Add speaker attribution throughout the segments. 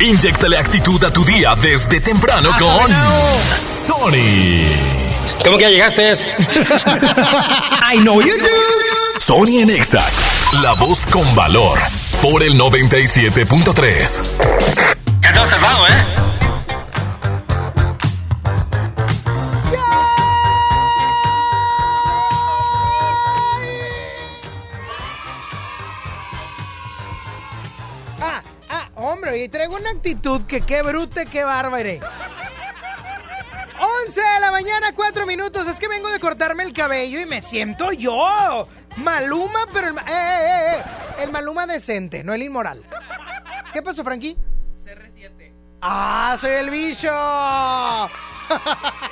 Speaker 1: Inyectale actitud a tu día desde temprano con Sony.
Speaker 2: ¿Cómo que ya llegaste?
Speaker 3: I know you do.
Speaker 1: Sony en Exa, la voz con valor, por el 97.3.
Speaker 2: Ya has tardado, ¿eh?
Speaker 3: Y traigo una actitud que qué brute, qué bárbare. 11 de la mañana, 4 minutos. Es que vengo de cortarme el cabello y me siento yo. Maluma, pero el, ma- eh, eh, eh, el Maluma decente, no el inmoral. ¿Qué pasó, Frankie? CR7. Ah, soy el bicho.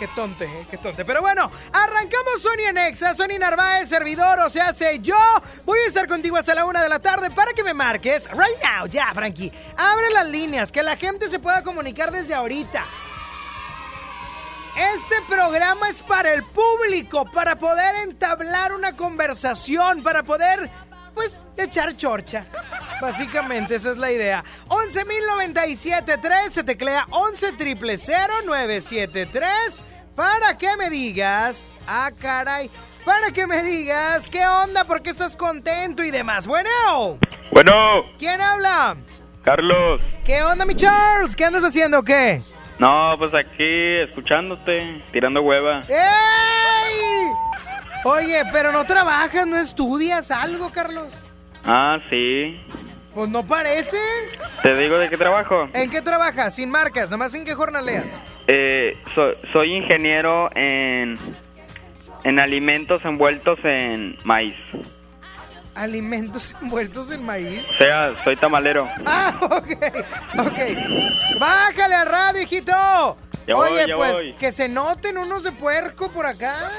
Speaker 3: Qué tonte, eh, qué tonte. Pero bueno, arrancamos Sony en Exa, Sony Narváez, servidor, o sea, sé yo. Voy a estar contigo hasta la una de la tarde para que me marques. Right now, ya, Frankie. Abre las líneas, que la gente se pueda comunicar desde ahorita. Este programa es para el público, para poder entablar una conversación, para poder, pues, echar chorcha. Básicamente, esa es la idea. 11.097.3 se teclea 11.000.973 para que me digas, ah, caray, para que me digas qué onda, por qué estás contento y demás. Bueno,
Speaker 4: Bueno,
Speaker 3: ¿quién habla?
Speaker 4: Carlos.
Speaker 3: ¿Qué onda, mi Charles? ¿Qué andas haciendo o qué?
Speaker 4: No, pues aquí escuchándote, tirando hueva.
Speaker 3: ¡Ey! Oye, pero no trabajas, no estudias algo, Carlos.
Speaker 4: Ah, sí.
Speaker 3: Pues no parece.
Speaker 4: ¿Te digo de qué trabajo?
Speaker 3: ¿En qué trabajas? Sin marcas, nomás en qué jornaleas.
Speaker 4: Eh, so- soy ingeniero en, en alimentos envueltos en maíz.
Speaker 3: Alimentos envueltos en maíz.
Speaker 4: O sea, soy tamalero.
Speaker 3: Ah, ok, ok. Bájale al radio, hijito.
Speaker 4: Ya
Speaker 3: Oye, pues
Speaker 4: voy.
Speaker 3: que se noten unos de puerco por acá,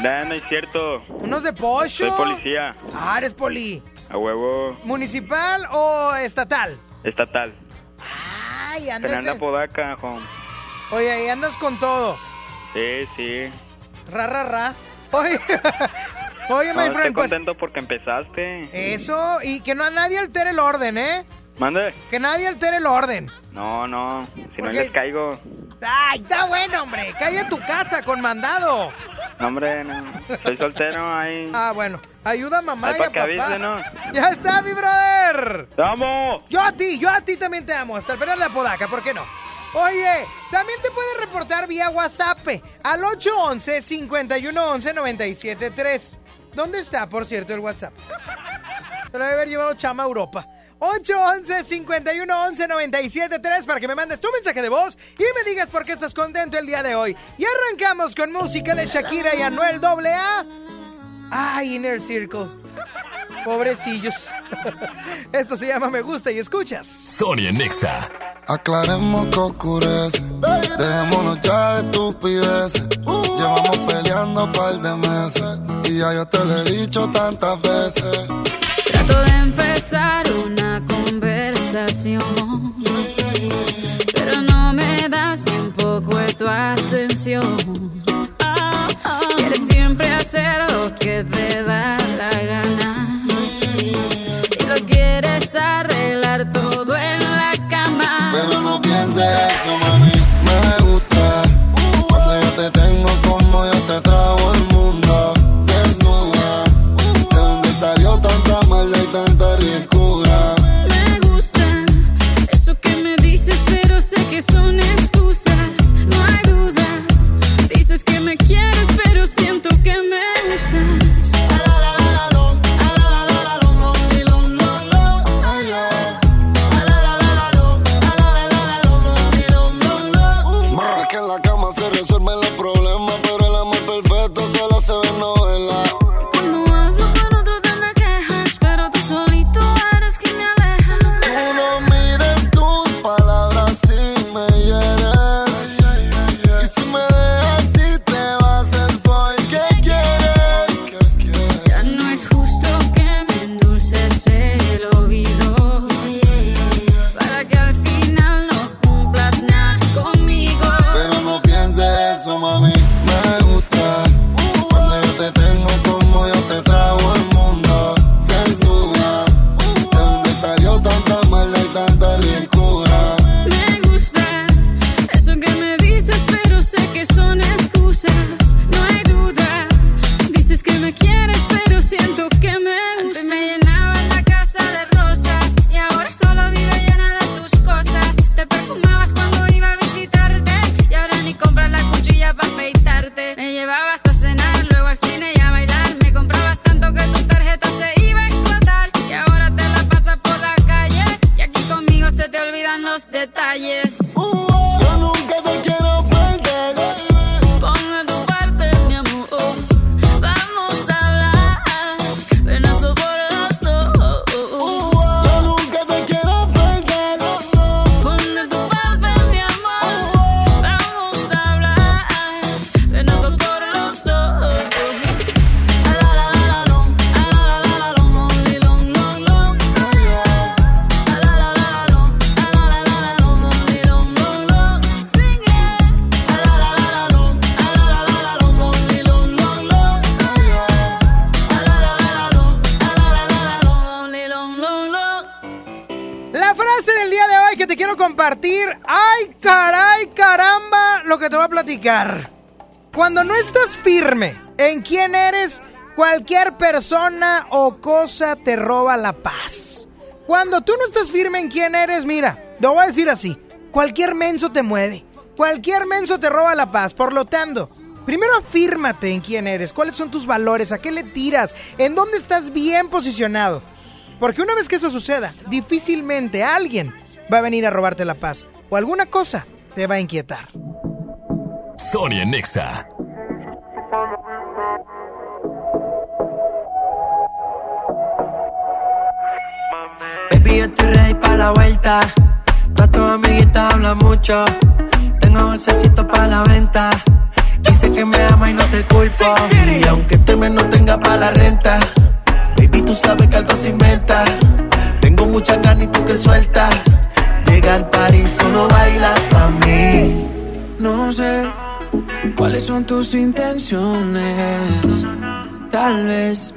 Speaker 4: Nah, no es cierto.
Speaker 3: unos de pollo.
Speaker 4: Soy policía.
Speaker 3: Ah, eres poli.
Speaker 4: A huevo.
Speaker 3: ¿Municipal o estatal?
Speaker 4: Estatal.
Speaker 3: Ay, andas.
Speaker 4: Fernanda
Speaker 3: en-
Speaker 4: Podaca, home.
Speaker 3: Oye, ahí andas con todo.
Speaker 4: Sí, sí.
Speaker 3: Ra, ra, ra. Oye, oye,
Speaker 4: No,
Speaker 3: my
Speaker 4: estoy
Speaker 3: friend, pues
Speaker 4: contento porque empezaste.
Speaker 3: eso, y que no nadie altere el orden, ¿eh?
Speaker 4: Mande.
Speaker 3: Que nadie altere el orden.
Speaker 4: No, no. Si no les caigo.
Speaker 3: Ay, está bueno, hombre. Cae en tu casa con mandado.
Speaker 4: No, hombre, no. Soy soltero ahí.
Speaker 3: Ah, bueno. Ayuda a mamá
Speaker 4: Ay,
Speaker 3: y
Speaker 4: pa'
Speaker 3: a
Speaker 4: que
Speaker 3: papá.
Speaker 4: avise, ¿no?
Speaker 3: Ya está, mi brother.
Speaker 4: ¡Te amo!
Speaker 3: Yo a ti, yo a ti también te amo. Hasta el de la podaca, ¿por qué no? Oye, también te puedes reportar vía WhatsApp al 811-511-973. ¿Dónde está, por cierto, el WhatsApp? Te lo debe haber llevado Chama a Europa. 811-511-973 para que me mandes tu mensaje de voz y me digas por qué estás contento el día de hoy. Y arrancamos con música de Shakira y Anuel AA. Ay, Inner Circle. Pobrecillos. Esto se llama Me Gusta y Escuchas.
Speaker 1: Sony en Exa.
Speaker 5: Aclaremos que oscurece. Dejémonos ya de estupideces. Llevamos peleando un par de meses. Y ya yo te lo he dicho tantas veces.
Speaker 6: Trato de empezar una conversación, pero no me das ni un poco de tu atención. Quieres siempre hacer lo que te da la gana y lo quieres arreglar todo en la cama.
Speaker 5: Pero no pienses eso, te
Speaker 3: roba la paz. Cuando tú no estás firme en quién eres, mira, lo voy a decir así, cualquier menso te mueve, cualquier menso te roba la paz. Por lo tanto, primero afírmate en quién eres, cuáles son tus valores, a qué le tiras, en dónde estás bien posicionado. Porque una vez que eso suceda, difícilmente alguien va a venir a robarte la paz o alguna cosa te va a inquietar.
Speaker 1: Sonia Nexa.
Speaker 7: Baby, yo estoy ready para la vuelta. Todas tus amiguitas hablan mucho. Tengo bolsecito para la venta. Dice que me ama y no te culpo.
Speaker 8: Y aunque este mes no tenga para la renta, baby, tú sabes que algo se inventa. Tengo mucha ganas y tú que sueltas. Llega al París, solo bailas pa' mí.
Speaker 7: No sé cuáles son tus intenciones. Tal vez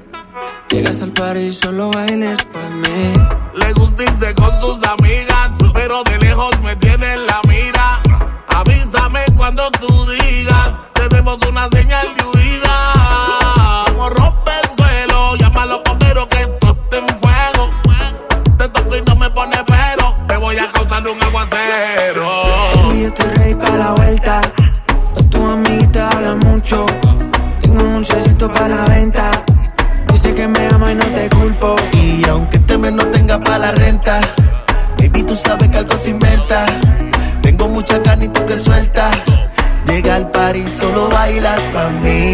Speaker 7: llegas al par y solo bailes para mí.
Speaker 9: Le gusta irse con sus amigas, pero de lejos me tiene en la mira. Avísame cuando tú digas, tenemos una señal de huida. Como rompe el suelo, llámalo pero que esto esté en fuego. Te toco y no me pone pero, te voy a causar un aguacero.
Speaker 7: Baby, yo estoy ready para la vuelta. Todas tus amiguitas hablan mucho. Tengo un dulcecito para la venta. Dice que me ama y no te culpo.
Speaker 8: Y aunque este mes no tenga para la renta, baby, tú sabes que algo se inventa. Tengo mucha ganas y tú que sueltas. Llega al París, solo bailas pa' mí.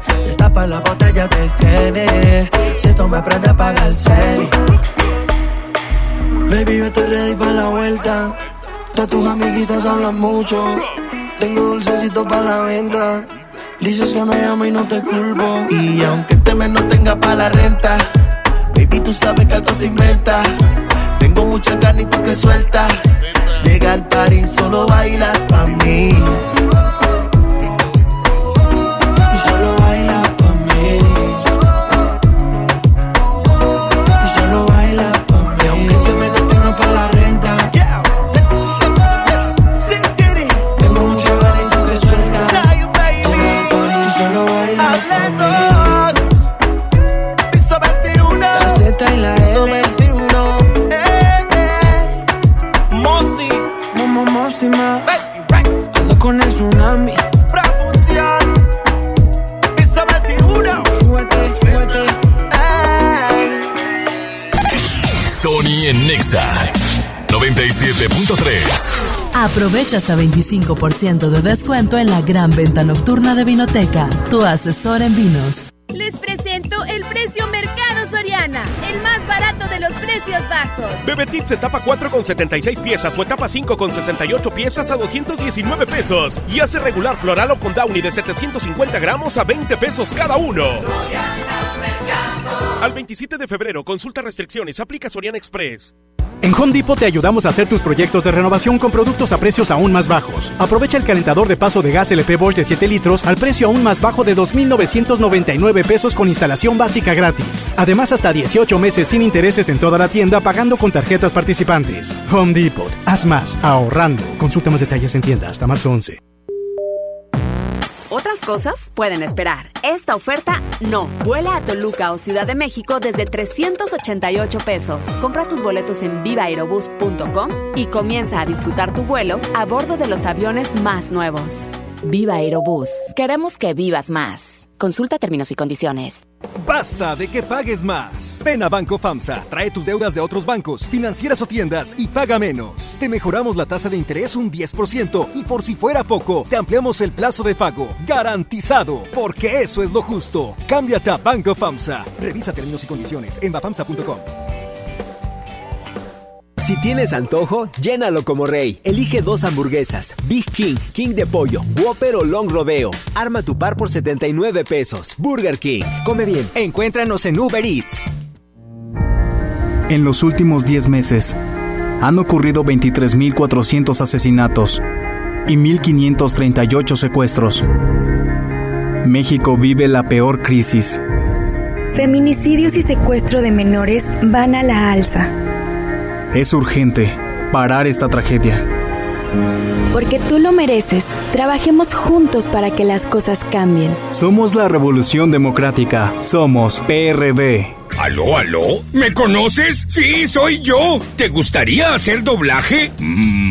Speaker 7: Destapa la botella de Gene. Si tú me prendes, apaga el cel.
Speaker 8: Baby, yo estoy ready para la vuelta. Todas tus amiguitas hablan mucho. Tengo dulcecito para la venta. Dices que me amo y no te culpo. Y aunque este mes no tenga para la renta, baby, tú sabes que algo se inventa. Tengo mucha ganas y tú que sueltas. Llega al party, solo bailas pa' mí.
Speaker 1: En Nexa 97.3.
Speaker 10: Aprovecha hasta 25% de descuento en la gran venta nocturna de Vinoteca, tu asesor en vinos.
Speaker 11: Les presento el precio Mercado Soriana, el más barato de los precios bajos.
Speaker 12: Bebé Tips etapa 4 con 76 piezas o etapa 5 con 68 piezas a 219 pesos. Y hace regular floral o con Downy de 750 gramos a 20 pesos cada uno. Al 27 de febrero, consulta restricciones, aplica Soriana Express.
Speaker 13: En Home Depot te ayudamos a hacer tus proyectos de renovación con productos a precios aún más bajos. Aprovecha el calentador de paso de gas LP Bosch de 7 litros al precio aún más bajo de 2.999 pesos con instalación básica gratis. Además, hasta 18 meses sin intereses en toda la tienda pagando con tarjetas participantes. Home Depot. Haz más, ahorrando. Consulta más detalles en tienda hasta marzo 11.
Speaker 14: Otras cosas pueden esperar. Esta oferta no. Vuela a Toluca o Ciudad de México desde 388 pesos. Compra tus boletos en vivaaerobus.com y comienza a disfrutar tu vuelo a bordo de los aviones más nuevos. Viva Aerobús. Queremos que vivas más. Consulta términos y condiciones.
Speaker 15: Basta de que pagues más. Ven a Banco FAMSA, trae tus deudas de otros bancos, financieras o tiendas y paga menos. Te mejoramos la tasa de interés un 10% y por si fuera poco, te ampliamos el plazo de pago. Garantizado, porque eso es lo justo. Cámbiate a Banco FAMSA. Revisa términos y condiciones en bafamsa.com.
Speaker 16: Si tienes antojo, llénalo como rey. Elige dos hamburguesas, Big King, King de pollo, Whopper o Long Rodeo. Arma tu par por 79 pesos. Burger King. Come bien. Encuéntranos en Uber Eats.
Speaker 17: En los últimos 10 meses, han ocurrido 23.400 asesinatos y 1.538 secuestros. México vive la peor crisis.
Speaker 18: Feminicidios y secuestro de menores van a la alza.
Speaker 17: Es urgente parar esta tragedia.
Speaker 18: Porque tú lo mereces. Trabajemos juntos para que las cosas cambien.
Speaker 17: Somos la Revolución Democrática. Somos PRD.
Speaker 19: ¿Aló, aló? ¿Me conoces? Sí, soy yo. ¿Te gustaría hacer doblaje? Mmm,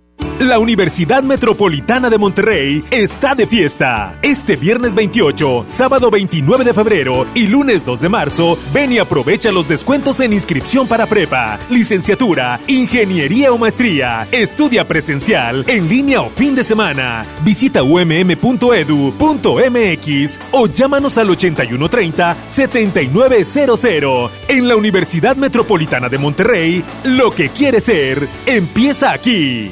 Speaker 20: La Universidad Metropolitana de Monterrey está de fiesta. Este viernes 28, sábado 29 de febrero y lunes 2 de marzo, ven y aprovecha los descuentos en inscripción para prepa, licenciatura, ingeniería o maestría. Estudia presencial, en línea o fin de semana. Visita umm.edu.mx o llámanos al 8130-7900. En la Universidad Metropolitana de Monterrey, lo que quieres ser, empieza aquí.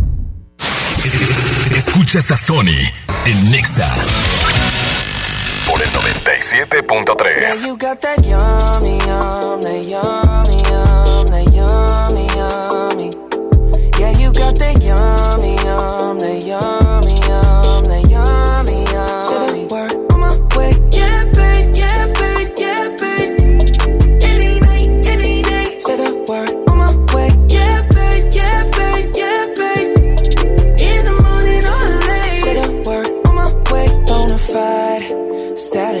Speaker 1: Escuchas a Sony en Nexa por el 97.3.
Speaker 21: You got that yummy, yum, that yummy, yum, that yummy, yummy. Yeah, you got that yummy, yum, that yummy,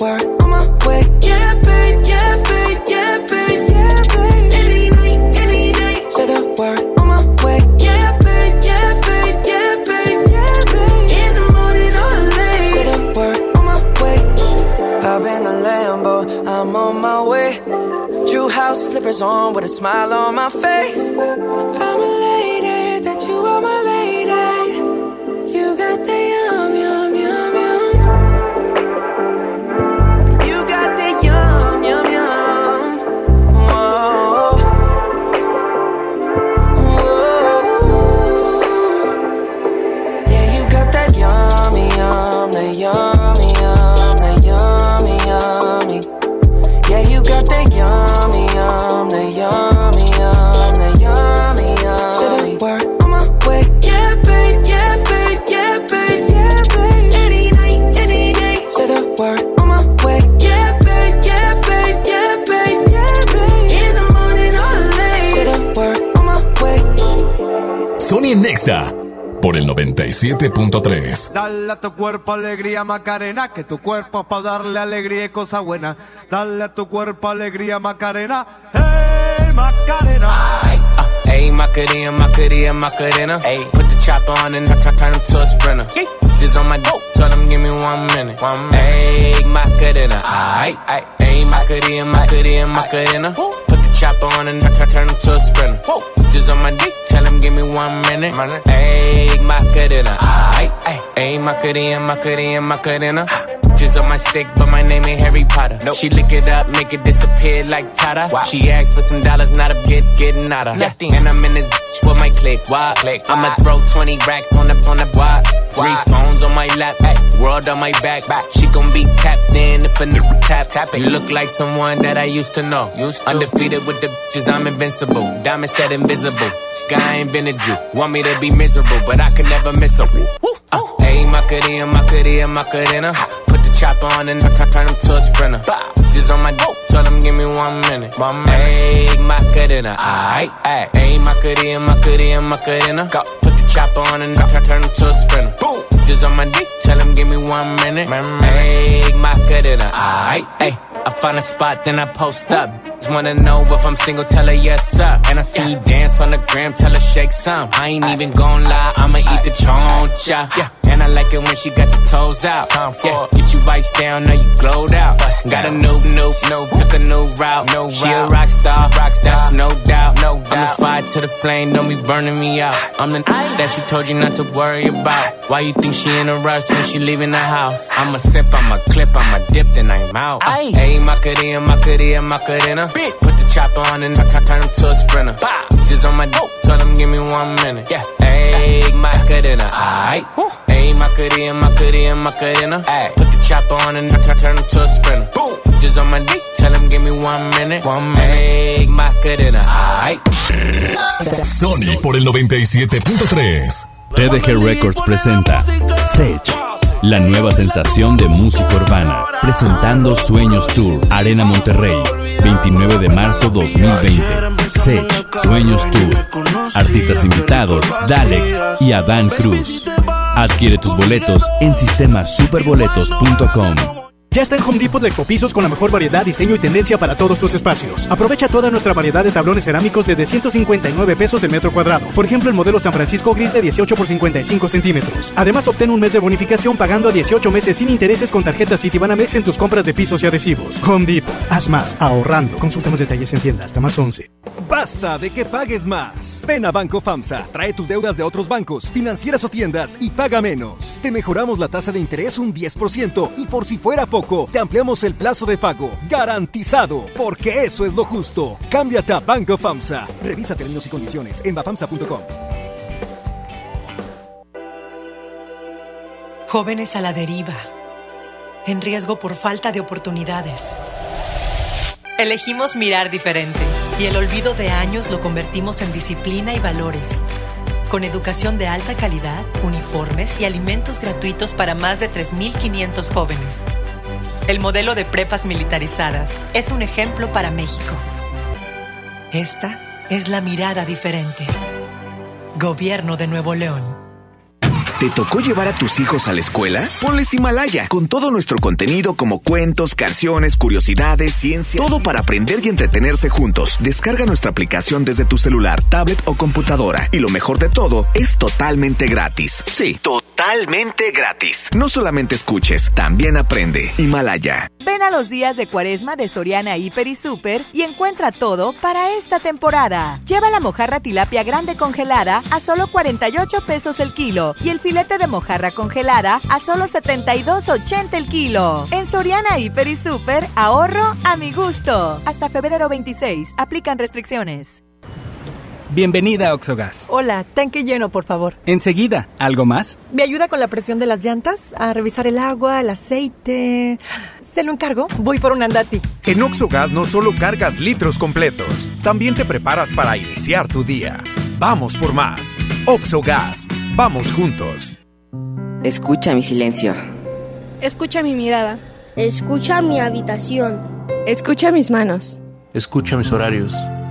Speaker 21: word on my way. Yeah, babe, yeah, babe, yeah, babe, yeah, babe. Any night, any night. Say the word on my way. Yeah, babe, yeah, babe, yeah, babe, yeah, babe. In the morning or late. Say the word on my way. Hop in the Lambo,
Speaker 7: I'm on my way. True house slippers on with a smile on my face. I'm a lady, that you are my lady. You got the the yummy, yum, the yummy, yum. Say the word on my way. Yeah, babe, yeah, babe, yeah, babe, yeah, babe. Any night, any day. Say the word on my way. Yeah, babe, yeah, babe, yeah, babe, yeah, babe. In the morning or late. Say the word on my way.
Speaker 1: Sony Nexa por el 97.3.
Speaker 22: Dale a tu cuerpo alegría Macarena, que tu cuerpo para darle alegría y cosa buena. Dale a tu cuerpo alegría Macarena, hey Macarena.
Speaker 23: Ayy, Macarena, Macarena, Macarena. Ayy, put the chopper on and turn, turn him to a sprinter. Just on my dope, tell him give me one minute. One minute. Ayy, Macarena, aight, aight. Ayy, Macarena, Macarena, Macarena. Put the chopper on and turn, turn him to a sprinter. Just on my dick, tell him give me one minute. Ayy, Macarena. Ayy, Macarena, Macarena, Macarena. Just on my stick, but my name ain't Harry Potter. Nope. She lick it up, make it disappear like Tata. She asked for some dollars, not a get getting out of. Nothing. And I'm in this bitch for my click. Why? click. I'ma throw 20 racks on the on the why? Three phones on my lap, ay, world on my back. back. She gon' be tapped in if a nigga tap tap it. You look like someone that I used to know. Used to. Undefeated with the bitches, I'm invincible. Diamond said invisible. Guy invented you. Want me to be miserable, but I can never miss her. Uh, Ayy, Macarena, Macarena, Macarena. Put the chopper on and turn, turn him to a sprinter. Just on my dope, tell him give me one minute. Minute. Ayy, Macarena, uh, aight, aight. Ayy, Macarena, Macarena, Macarena. Go. Put the chopper on and turn, turn him to a sprinter. Just on my dick, tell him give me one minute. Ayy, Macarena, uh, aight, ayy. I find a spot, then I post up. Just wanna know if I'm single, tell her yes, sir. And I see you dance on the gram, tell her shake some. I ain't even gon' lie, I'ma eat the choncha. Yeah. I like it when she got the toes out. Time for Yeah. Get you vice down, now you glowed out. Bust Got a new, new, new, took a new route. No she a rock star, rock star, that's no doubt. No doubt. I'm the fire to the flame, don't be burning me out. I'm the that she told you not to worry about. Why you think she in a rush when she leaving the house? I'm a sip, I'm a clip, I'm a dip, then I'm out. Hey, Macarena, Macarena, Macarena. Put the chopper on and turn, turn him to a sprinter. Just on my dope, oh. tell him give me one minute. Yeah, hey, Macarena, aight. Hey, Macarena, Macarena, Macarena. Ay. Put the chopper on and turn, turn him to a sprinter. Just on my dick, tell him give me one minute. One minute. Macarena.
Speaker 1: Sony por el 97.3.
Speaker 24: TDG Records presenta Sech, la nueva sensación de música urbana, presentando Sueños Tour, Arena Monterrey, 29 de marzo 2020. Sech, Sueños Tour, artistas invitados, Dalex y Adán Cruz. Adquiere tus boletos en sistemasuperboletos.com.
Speaker 13: Ya está en Home Depot de Ecopisos con la mejor variedad, diseño y tendencia para todos tus espacios. Aprovecha toda nuestra variedad de tablones cerámicos desde 159 pesos el metro cuadrado. Por ejemplo, el modelo San Francisco Gris de 18 por 55 centímetros. Además, obtén un mes de bonificación pagando a 18 meses sin intereses con tarjeta Citibanamex en tus compras de pisos y adhesivos. Home Depot. Haz más, ahorrando. Consulta más detalles en tienda hasta más 11.
Speaker 15: Basta de que pagues más. Ven a Banco FAMSA, trae tus deudas de otros bancos, financieras o tiendas y paga menos. Te mejoramos la tasa de interés un 10% y por si fuera poco, te ampliamos el plazo de pago. Garantizado, porque eso es lo justo. Cámbiate a Banco FAMSA. Revisa términos y condiciones en bafamsa.com.
Speaker 25: Jóvenes a la deriva, en riesgo por falta de oportunidades. Elegimos mirar diferente y el olvido de años lo convertimos en disciplina y valores. Con educación de alta calidad, uniformes y alimentos gratuitos para más de 3.500 jóvenes. El modelo de prepas militarizadas es un ejemplo para México. Esta es la mirada diferente. Gobierno de Nuevo León.
Speaker 26: ¿Te tocó llevar a tus hijos a la escuela? Ponles Himalaya, con todo nuestro contenido como cuentos, canciones, curiosidades, ciencia, todo para aprender y entretenerse juntos. Descarga nuestra aplicación desde tu celular, tablet o computadora. Y lo mejor de todo, es totalmente gratis. Sí, totalmente
Speaker 4: totalmente gratis. No solamente escuches, también aprende. Himalaya.
Speaker 10: Ven a los días de cuaresma de Soriana Hiper y Super y encuentra todo para esta temporada. Lleva la mojarra tilapia grande congelada a solo 48 pesos el kilo y el filete de mojarra congelada a solo 72.80 el kilo. En Soriana Hiper y Super, ahorro a mi gusto. Hasta febrero 26, aplican restricciones.
Speaker 27: Bienvenida a Oxogas.
Speaker 25: Hola, tanque lleno, por favor.
Speaker 27: Enseguida, ¿algo más?
Speaker 25: ¿Me ayuda con la presión de las llantas? A revisar el agua, el aceite. Se lo encargo. Voy por un andati.
Speaker 28: En Oxogas no solo cargas litros completos, también te preparas para iniciar tu día. Vamos por más. Oxogas. Vamos juntos.
Speaker 29: Escucha mi silencio.
Speaker 30: Escucha mi mirada.
Speaker 31: Escucha mi habitación.
Speaker 30: Escucha mis manos.
Speaker 32: Escucha mis horarios.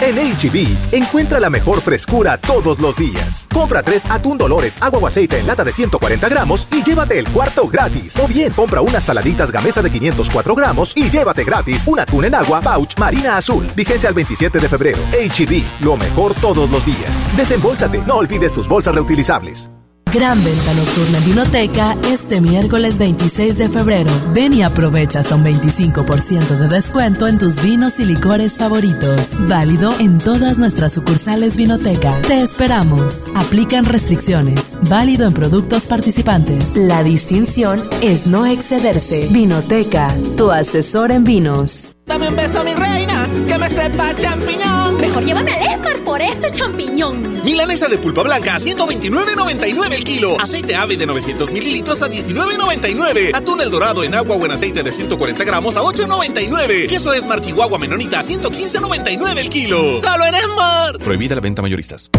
Speaker 20: En HB, encuentra la mejor frescura todos los días. Compra tres atún Dolores, agua o aceite en lata de 140 gramos y llévate el cuarto gratis. O bien, compra unas saladitas gamesa de 504 gramos y llévate gratis un atún en agua pouch marina azul. Vigencia al 27 de febrero. HB, lo mejor todos los días. Desembolsate, no olvides tus bolsas reutilizables.
Speaker 33: Gran venta nocturna en Vinoteca este miércoles 26 de febrero. Ven y aprovecha hasta un 25% de descuento en tus vinos y licores favoritos. Válido en todas nuestras sucursales Vinoteca. Te esperamos. Aplican restricciones. Válido en productos participantes. La distinción es no excederse. Vinoteca, tu asesor en vinos.
Speaker 34: Dame un beso, mi reina, que me sepa champiñón.
Speaker 35: Mejor llévame al Esmar por ese champiñón.
Speaker 36: Milanesa de pulpa blanca a 129.99 el kilo. Aceite ave de 900 mililitros a 19.99. Atún el dorado en agua o en aceite de 140 gramos a 8.99. Queso Esmar Chihuahua Menonita a 115.99 el kilo. ¡Solo en Esmar!
Speaker 37: Prohibida la venta mayoristas.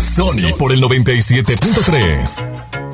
Speaker 1: Sony por el 97.3.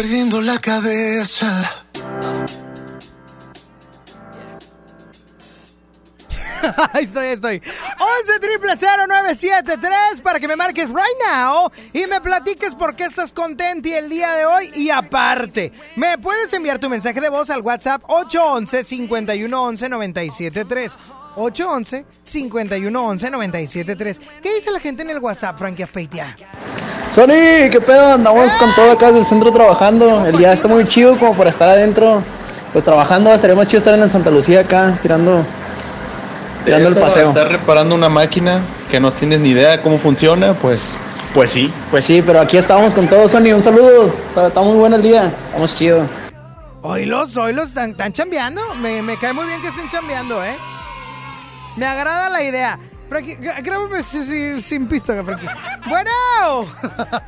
Speaker 8: perdiendo la cabeza.
Speaker 3: ahí estoy, ahí estoy. 11 triple 0973 para que me marques right now y me platiques por qué estás contento el día de hoy. Y aparte, me puedes enviar tu mensaje de voz al WhatsApp 811 511 973 811 511 973 ¿Qué dice la gente en el WhatsApp, Frankie Aspeitia?
Speaker 38: Sony, ¿qué pedo? Andamos con todo acá desde el centro trabajando. El día está muy chido como para estar adentro. Pues trabajando, sería más chido estar en la Santa Lucía acá, tirando, tirando el paseo.
Speaker 39: Estar reparando una máquina que no tienes ni idea de cómo funciona, pues, pues sí.
Speaker 38: Pues sí, pero aquí estamos con todo, Sony. Un saludo. Está, está muy bueno el día. Estamos chido.
Speaker 3: Oilos, oilos, están, están chambeando. Me, me cae muy bien que estén chambeando, ¿eh? Me agrada la idea. Frankie, grábame si- si- sin pista, Frankie. Bueno.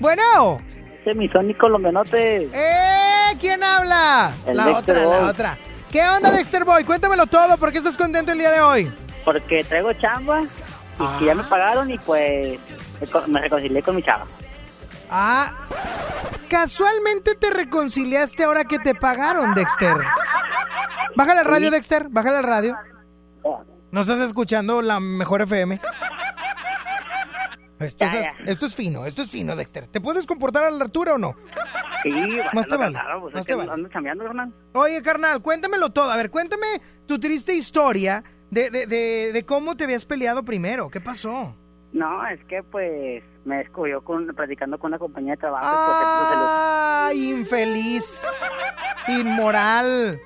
Speaker 3: bueno.
Speaker 40: Ese mi Sony colombianote.
Speaker 3: ¡Eh! ¿Quién habla?
Speaker 40: El
Speaker 3: la
Speaker 40: Dexter
Speaker 3: otra, la otra. ¿Qué onda, Dexter Boy? Cuéntamelo todo. ¿Por qué estás contento el día de hoy?
Speaker 40: Porque traigo chamba y que ya me pagaron y pues me co- me reconcilié con mi chava.
Speaker 3: Ah, casualmente te reconciliaste ahora que te pagaron, Dexter. Bájale al radio, Dexter. Bájale al radio. ¿No estás escuchando la mejor FM? Esto,
Speaker 40: Ya,
Speaker 3: es,
Speaker 40: ya.
Speaker 3: esto es fino, esto es fino, Dexter. ¿Te puedes comportar a la altura o no?
Speaker 40: Sí,
Speaker 3: Más te vale,
Speaker 40: claro, pues
Speaker 3: más
Speaker 40: es
Speaker 3: te
Speaker 40: que
Speaker 3: vale.
Speaker 40: ando cambiando, hermano.
Speaker 3: Oye, carnal, cuéntamelo todo. A ver, cuéntame tu triste historia de, de, de, de cómo te habías peleado primero. ¿Qué pasó?
Speaker 40: No, es que pues me descubrió con, platicando con una compañía de trabajo. pues.
Speaker 3: ¡Ay, infeliz! Inmoral.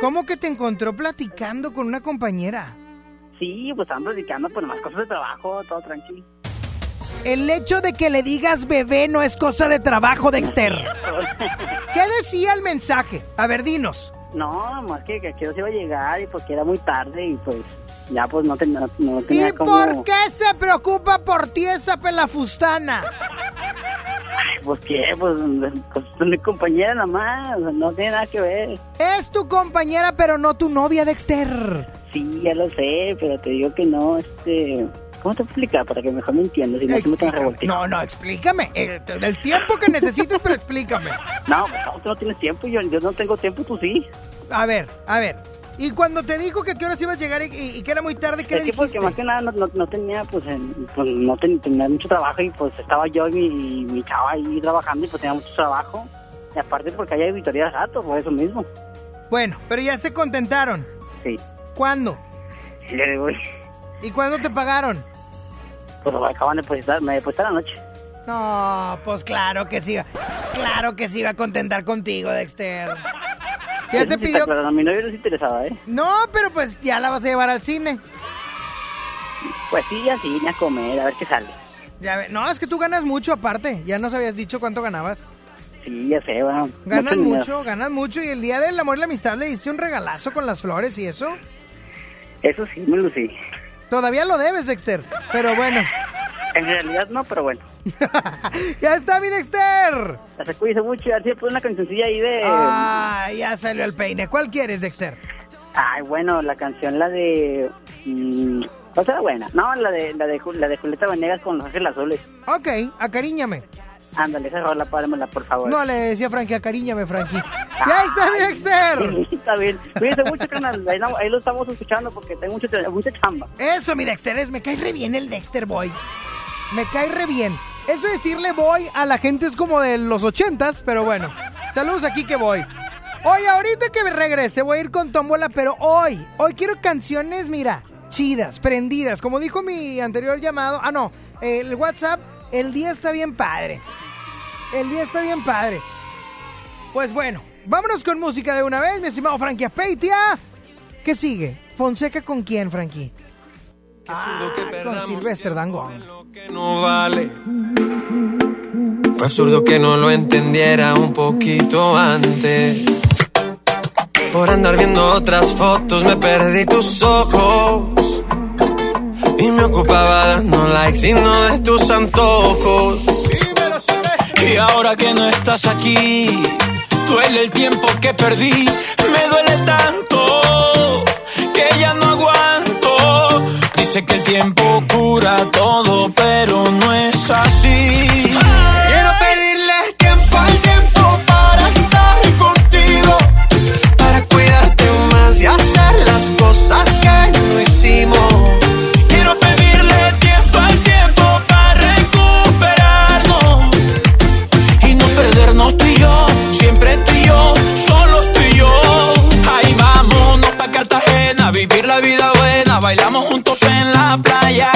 Speaker 3: ¿Cómo que te encontró platicando con una compañera?
Speaker 40: Sí, pues estaban platicando por más cosas de trabajo, todo tranquilo.
Speaker 3: El hecho de que le digas bebé no es cosa de trabajo, Dexter. ¿Qué decía el mensaje? A ver, dinos.
Speaker 40: No, más que, que no se iba a llegar y porque era muy tarde y pues ya pues no, ten- no, no
Speaker 3: ¿Y
Speaker 40: tenía como...
Speaker 3: por qué se preocupa por ti esa pelafustana?
Speaker 40: Pues qué, pues, pues es mi compañera nada más, no tiene nada que ver.
Speaker 3: Es tu compañera, pero no tu novia, Dexter.
Speaker 40: Sí, ya lo sé, pero te digo que no, este... ¿Cómo te explicar para que mejor me entiendas y no se me tan revolteado?
Speaker 3: No, no, explícame. El tiempo que necesites, pero explícame.
Speaker 40: No, pues no, tú no tienes tiempo, yo, yo no tengo tiempo, tú sí.
Speaker 3: A ver, a ver. Y cuando te dijo que a qué horas ibas a llegar y, y- y que era muy tarde, ¿qué
Speaker 40: es
Speaker 3: le
Speaker 40: que porque
Speaker 3: dijiste?
Speaker 40: más que nada no, no, no tenía, pues, en- pues no ten- tenía mucho trabajo y pues estaba yo y mi, mi chava ahí trabajando y pues tenía mucho trabajo. Y aparte porque hay auditoría de rato, por eso mismo.
Speaker 3: Bueno, pero ya se contentaron.
Speaker 40: Sí.
Speaker 3: ¿Cuándo?
Speaker 40: Y le digo,
Speaker 3: ¿Y cuándo te pagaron?
Speaker 40: pues lo acaban de depositar, me depositaron anoche.
Speaker 3: No, pues claro que sí. Claro que sí iba a contentar contigo, Dexter. Ya te pidió...
Speaker 40: claro, a mi novio no se interesaba, ¿eh?
Speaker 3: No, pero pues ya la vas a llevar al cine.
Speaker 40: Pues sí, así, ni a comer, a ver qué sale.
Speaker 3: Ya ve- No, es que tú ganas mucho aparte. Ya nos habías dicho cuánto ganabas.
Speaker 40: Sí, ya sé, bueno.
Speaker 3: Ganas
Speaker 40: mucho dinero.
Speaker 3: mucho, ganas mucho. Y el día del amor y la amistad le diste un regalazo con las flores y eso.
Speaker 40: Eso sí, me lucí.
Speaker 3: Todavía lo debes, Dexter. Pero bueno.
Speaker 40: En realidad no, pero bueno.
Speaker 3: ¡Ya está, mi Dexter!
Speaker 40: Se cuide mucho y así pone una cancioncilla ahí de...
Speaker 3: Ah, ya salió el peine. ¿Cuál quieres, Dexter?
Speaker 40: Ay, bueno, la canción, la de... mm, ¿Cuál será buena? No, la de, la de, la de Julieta Venegas con Los Ángeles Azules.
Speaker 3: Ok, acariñame.
Speaker 40: Ándale, esa rola, páramela, por favor.
Speaker 3: No, le decía Frankie, acariñame, Frankie. ¡Ya está, mi Dexter!
Speaker 40: Está bien. Cuídense mucho, canal. Ahí, lo estamos escuchando porque tengo mucha, mucha chamba.
Speaker 3: Eso, mi Dexter, es, me cae re bien el Dexter Boy. Me cae re bien. Eso de decirle voy a la gente es como de los ochentas, pero bueno. Saludos aquí que voy. Oye, ahorita que me regrese voy a ir con Tómbola, pero hoy, hoy quiero canciones, mira, chidas, prendidas. Como dijo mi anterior llamado, ah, no, el WhatsApp, el día está bien padre. El día está bien padre. Pues bueno, vámonos con música de una vez, mi estimado Frankie Apeitia. ¿Qué sigue? ¿Fonseca con quién, Frankie? Ah, con Sylvester Dangond.
Speaker 41: no vale. Fue absurdo que no lo entendiera un poquito antes. Por andar viendo otras fotos me perdí tus ojos. Y me ocupaba dando likes y no de tus antojos. Y ahora que no estás aquí, duele el tiempo que perdí. Me duele tanto que ya no aguanto. Dice que el tiempo cura todo, pero no es así. Bailamos juntos en la playa.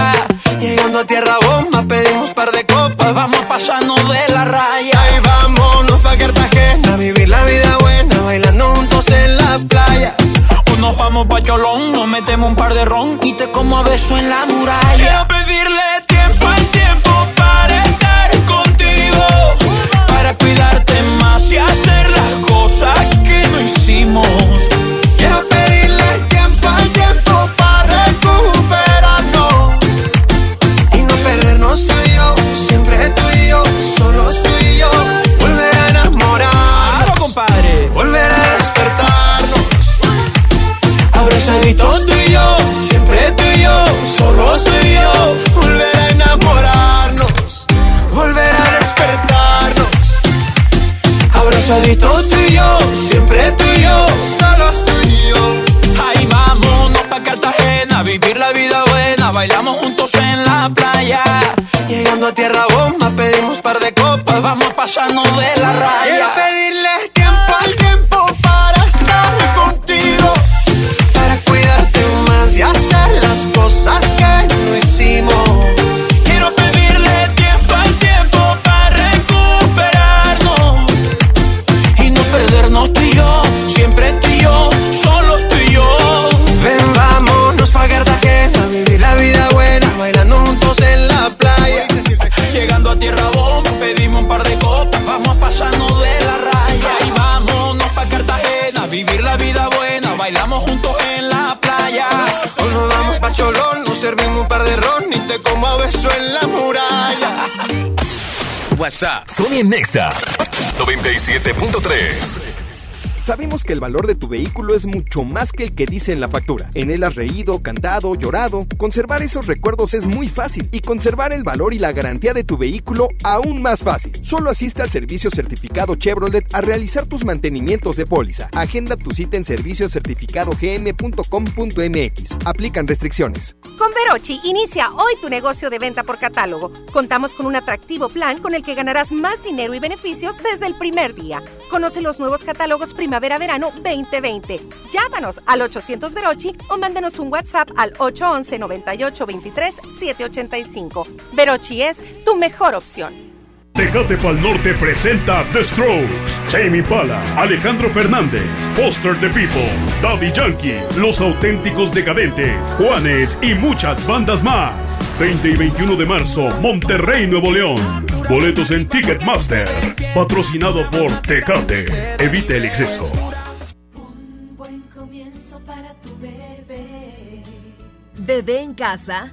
Speaker 8: Llegando a tierra bomba, pedimos par de copas.
Speaker 41: Vamos pasando de la raya.
Speaker 8: Ahí vámonos pa' Cartagena, vivir la vida buena, bailando juntos en la playa.
Speaker 41: O nos vamos pa' Cholón, nos metemos un par de ron y te como a beso en la muralla. Quiero pedirle tiempo al tiempo para estar contigo, para cuidarte más y hacer las cosas que no hicimos.
Speaker 8: Tú y yo, solos tú y yo, volver a enamorarnos, volver a despertarnos, abrazaditos tú y yo, siempre tú y yo, solos tú y yo.
Speaker 41: Ahí vámonos pa' Cartagena, vivir la vida buena, bailamos juntos en la playa.
Speaker 8: Llegando a tierra bomba, pedimos par de copas.
Speaker 41: Vamos pasando de la raya.
Speaker 8: Quiero pedirle
Speaker 41: bailamos juntos en la playa.
Speaker 8: O nos vamos pa' Cholón, nos servimos un par de ron y te como a beso en la muralla.
Speaker 1: WhatsApp. Sony Nexa 97.3.
Speaker 28: Sabemos que el valor de tu vehículo es mucho más que el que dice en la factura. En él has reído, cantado, llorado. Conservar esos recuerdos es muy fácil y conservar el valor y la garantía de tu vehículo aún más fácil. Solo asiste al servicio certificado Chevrolet a realizar tus mantenimientos de póliza. Agenda tu cita en serviciocertificadogm.com.mx. Aplican restricciones.
Speaker 42: Con Verochi inicia hoy tu negocio de venta por catálogo. Contamos con un atractivo plan con el que ganarás más dinero y beneficios desde el primer día. Conoce los nuevos catálogos Primavera-Verano 2020. Llámanos al 800 Verochi o mándanos un WhatsApp al 811 98 23 785. Verochi es tu mejor opción.
Speaker 43: Tecate Pal Norte presenta The Strokes, Jamie Pala, Alejandro Fernández, Foster the People, Daddy Yankee, Los Auténticos Decadentes, Juanes y muchas bandas más. 20 y 21 de marzo, Monterrey, Nuevo León. Boletos en Ticketmaster. Patrocinado por Tecate. Evite el exceso.
Speaker 44: Bebé en casa.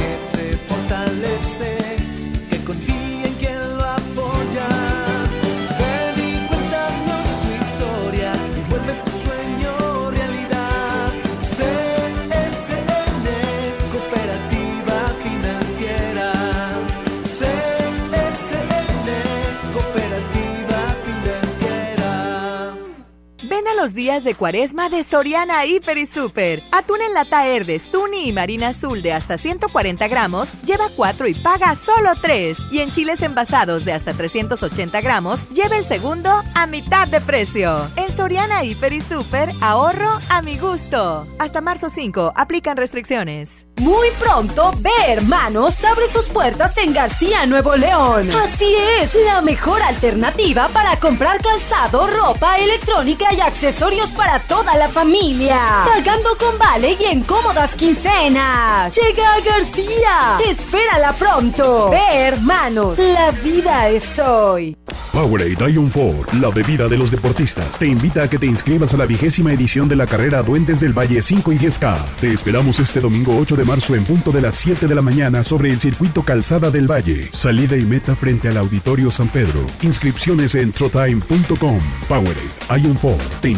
Speaker 10: los días de cuaresma de Soriana Hiper y Super. Atún en lata Herdes, Tuni y Marina Azul de hasta 140 gramos, lleva 4 y paga solo 3. Y en chiles envasados de hasta 380 gramos, lleva el segundo a mitad de precio. En Soriana Hiper y Super, ahorro a mi gusto. Hasta marzo 5, aplican restricciones.
Speaker 45: Muy pronto, Ve Hermanos abre sus puertas en García, Nuevo León. Así es, la mejor alternativa para comprar calzado, ropa, electrónica y accesorios para toda la familia. Pagando con vale y en cómodas quincenas. Llega García. Espérala pronto. Ve Hermanos, la vida es hoy.
Speaker 39: Powerade Ion 4, la bebida de los deportistas, te invita a que te inscribas a la vigésima edición de la carrera Duendes del Valle 5 y 10K. Te esperamos este domingo 8 de marzo en punto de las 7 de la mañana sobre el circuito Calzada del Valle. Salida y meta frente al Auditorio San Pedro. Inscripciones en trotime.com. Powerade Ion 4 te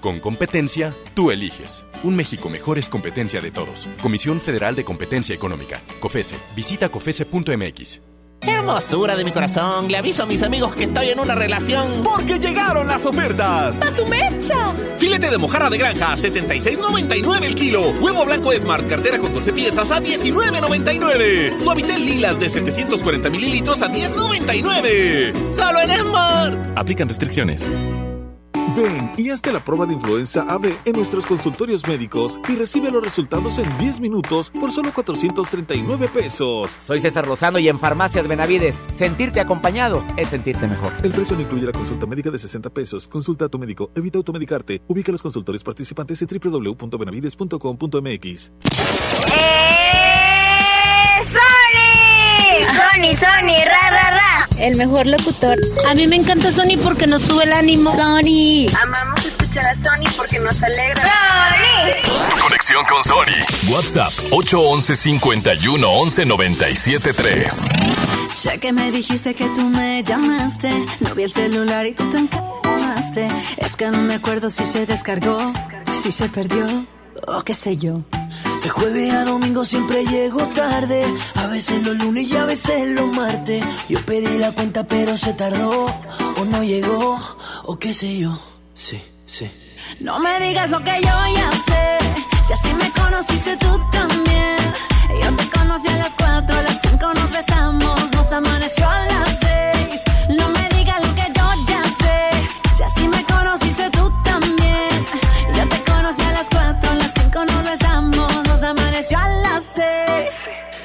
Speaker 46: Con competencia, tú eliges. Un México mejor es competencia de todos. Comisión Federal de Competencia Económica. COFESE. Visita COFESE.mx.
Speaker 47: ¡Qué hermosura de mi corazón! Le aviso a mis amigos que estoy en una relación.
Speaker 36: Porque llegaron las ofertas.
Speaker 48: ¡A su mecha!
Speaker 36: Filete de mojarra de granja a 76.99 el kilo. Huevo blanco Smart, cartera con 12 piezas a 19.99. Suavitel lilas de 740 mililitros a 10.99. ¡Solo en Smart!
Speaker 49: Aplican restricciones.
Speaker 50: Ven y hazte la prueba de influenza AB en nuestros consultorios médicos y recibe los resultados en 10 minutos por solo 439 pesos.
Speaker 51: Soy César Lozano y en Farmacias Benavides, sentirte acompañado es sentirte mejor.
Speaker 50: El precio no incluye la consulta médica de 60 pesos. Consulta a tu médico, evita automedicarte. Ubica los consultorios participantes en www.benavides.com.mx.
Speaker 52: Sony, Sony, ra, ra, ra. El mejor locutor.
Speaker 53: A mí me encanta Sony porque nos sube el ánimo.
Speaker 52: Sony.
Speaker 53: Amamos escuchar a Sony porque nos alegra.
Speaker 52: Sony.
Speaker 1: Conexión con Sony. WhatsApp 811 51 11 97 3.
Speaker 54: Sé que me dijiste que tú me llamaste. No vi el celular y tú te encamaste. Es que no me acuerdo si se descargó, si se perdió o qué sé yo.
Speaker 55: De jueves a domingo siempre llego tarde. A veces los lunes y a veces los martes. Yo pedí la cuenta pero se tardó. O no llegó, o qué sé yo. Sí, sí.
Speaker 54: No me digas lo que yo ya sé. Si así me conociste tú también. Yo te conocí a las cuatro, a las cinco nos besamos. Nos amaneció a las seis. No me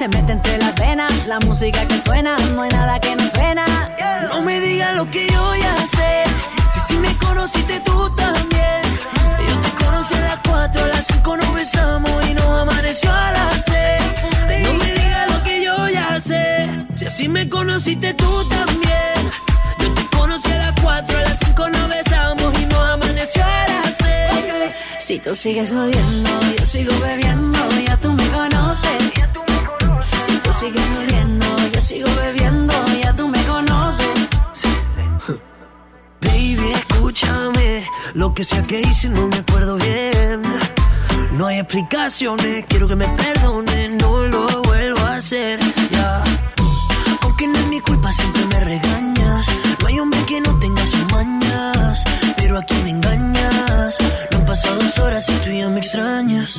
Speaker 54: Se mete entre las venas la música que suena, no hay nada que nos frena.
Speaker 55: No me digas lo que yo ya sé. Si sí me conociste tú también. Yo te conocí a las 4, a las 5 nos besamos y nos amaneció a las 6. No me digas lo que yo ya sé. Si así me conociste tú también. Yo te conocí a las 4, a las 5 nos besamos y nos amaneció a las 6.
Speaker 54: Si tú sigues odiando, yo sigo bebiendo, ya tú me conoces. Tú sigues odiando, yo sigo bebiendo, ya tú me conoces.
Speaker 55: Baby, escúchame. Lo que sea que hice no me acuerdo bien. No hay explicaciones, quiero que me perdonen, no lo vuelvo a hacer. Ya. Aunque no es mi culpa, siempre me regañas. No hay hombre que no tenga sus mañas. Pero a quien engañas. No han pasado dos horas y tú ya me extrañas.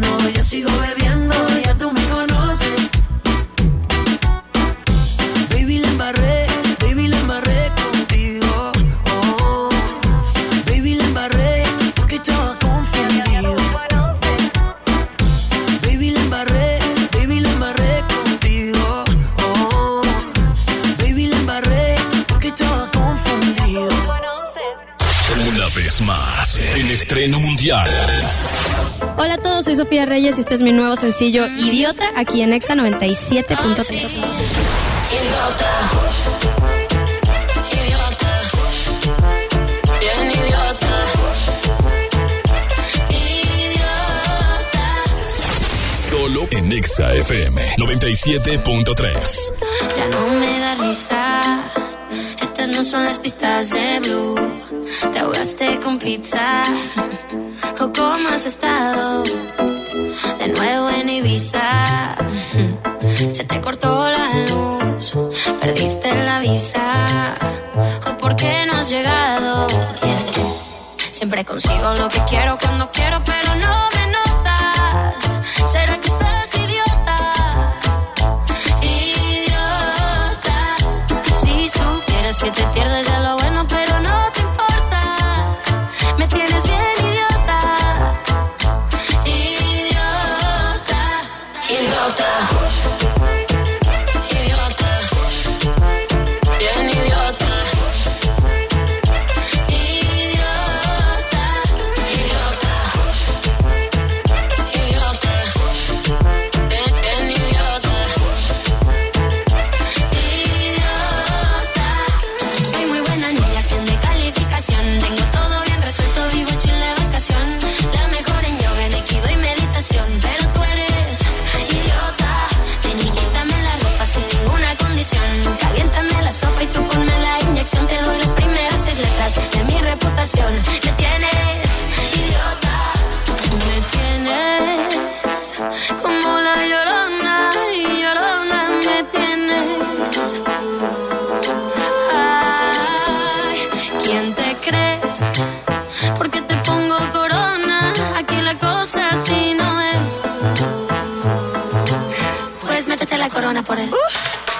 Speaker 1: estreno mundial.
Speaker 56: Hola a todos, soy Sofía Reyes y este es mi nuevo sencillo Idiota aquí en Exa 97.3.
Speaker 52: Bien idiota.
Speaker 1: Solo en Exa FM 97.3.
Speaker 52: Ya no me da risa. Estas no son las pistas de Blue. Te ahogaste con pizza. ¿O cómo has estado? De nuevo en Ibiza. perdiste la visa o por qué no has llegado. Y es que siempre consigo lo que quiero cuando quiero, pero no me notas. ¿Será que estás idiota? Idiota. Si supieras que te pierdes de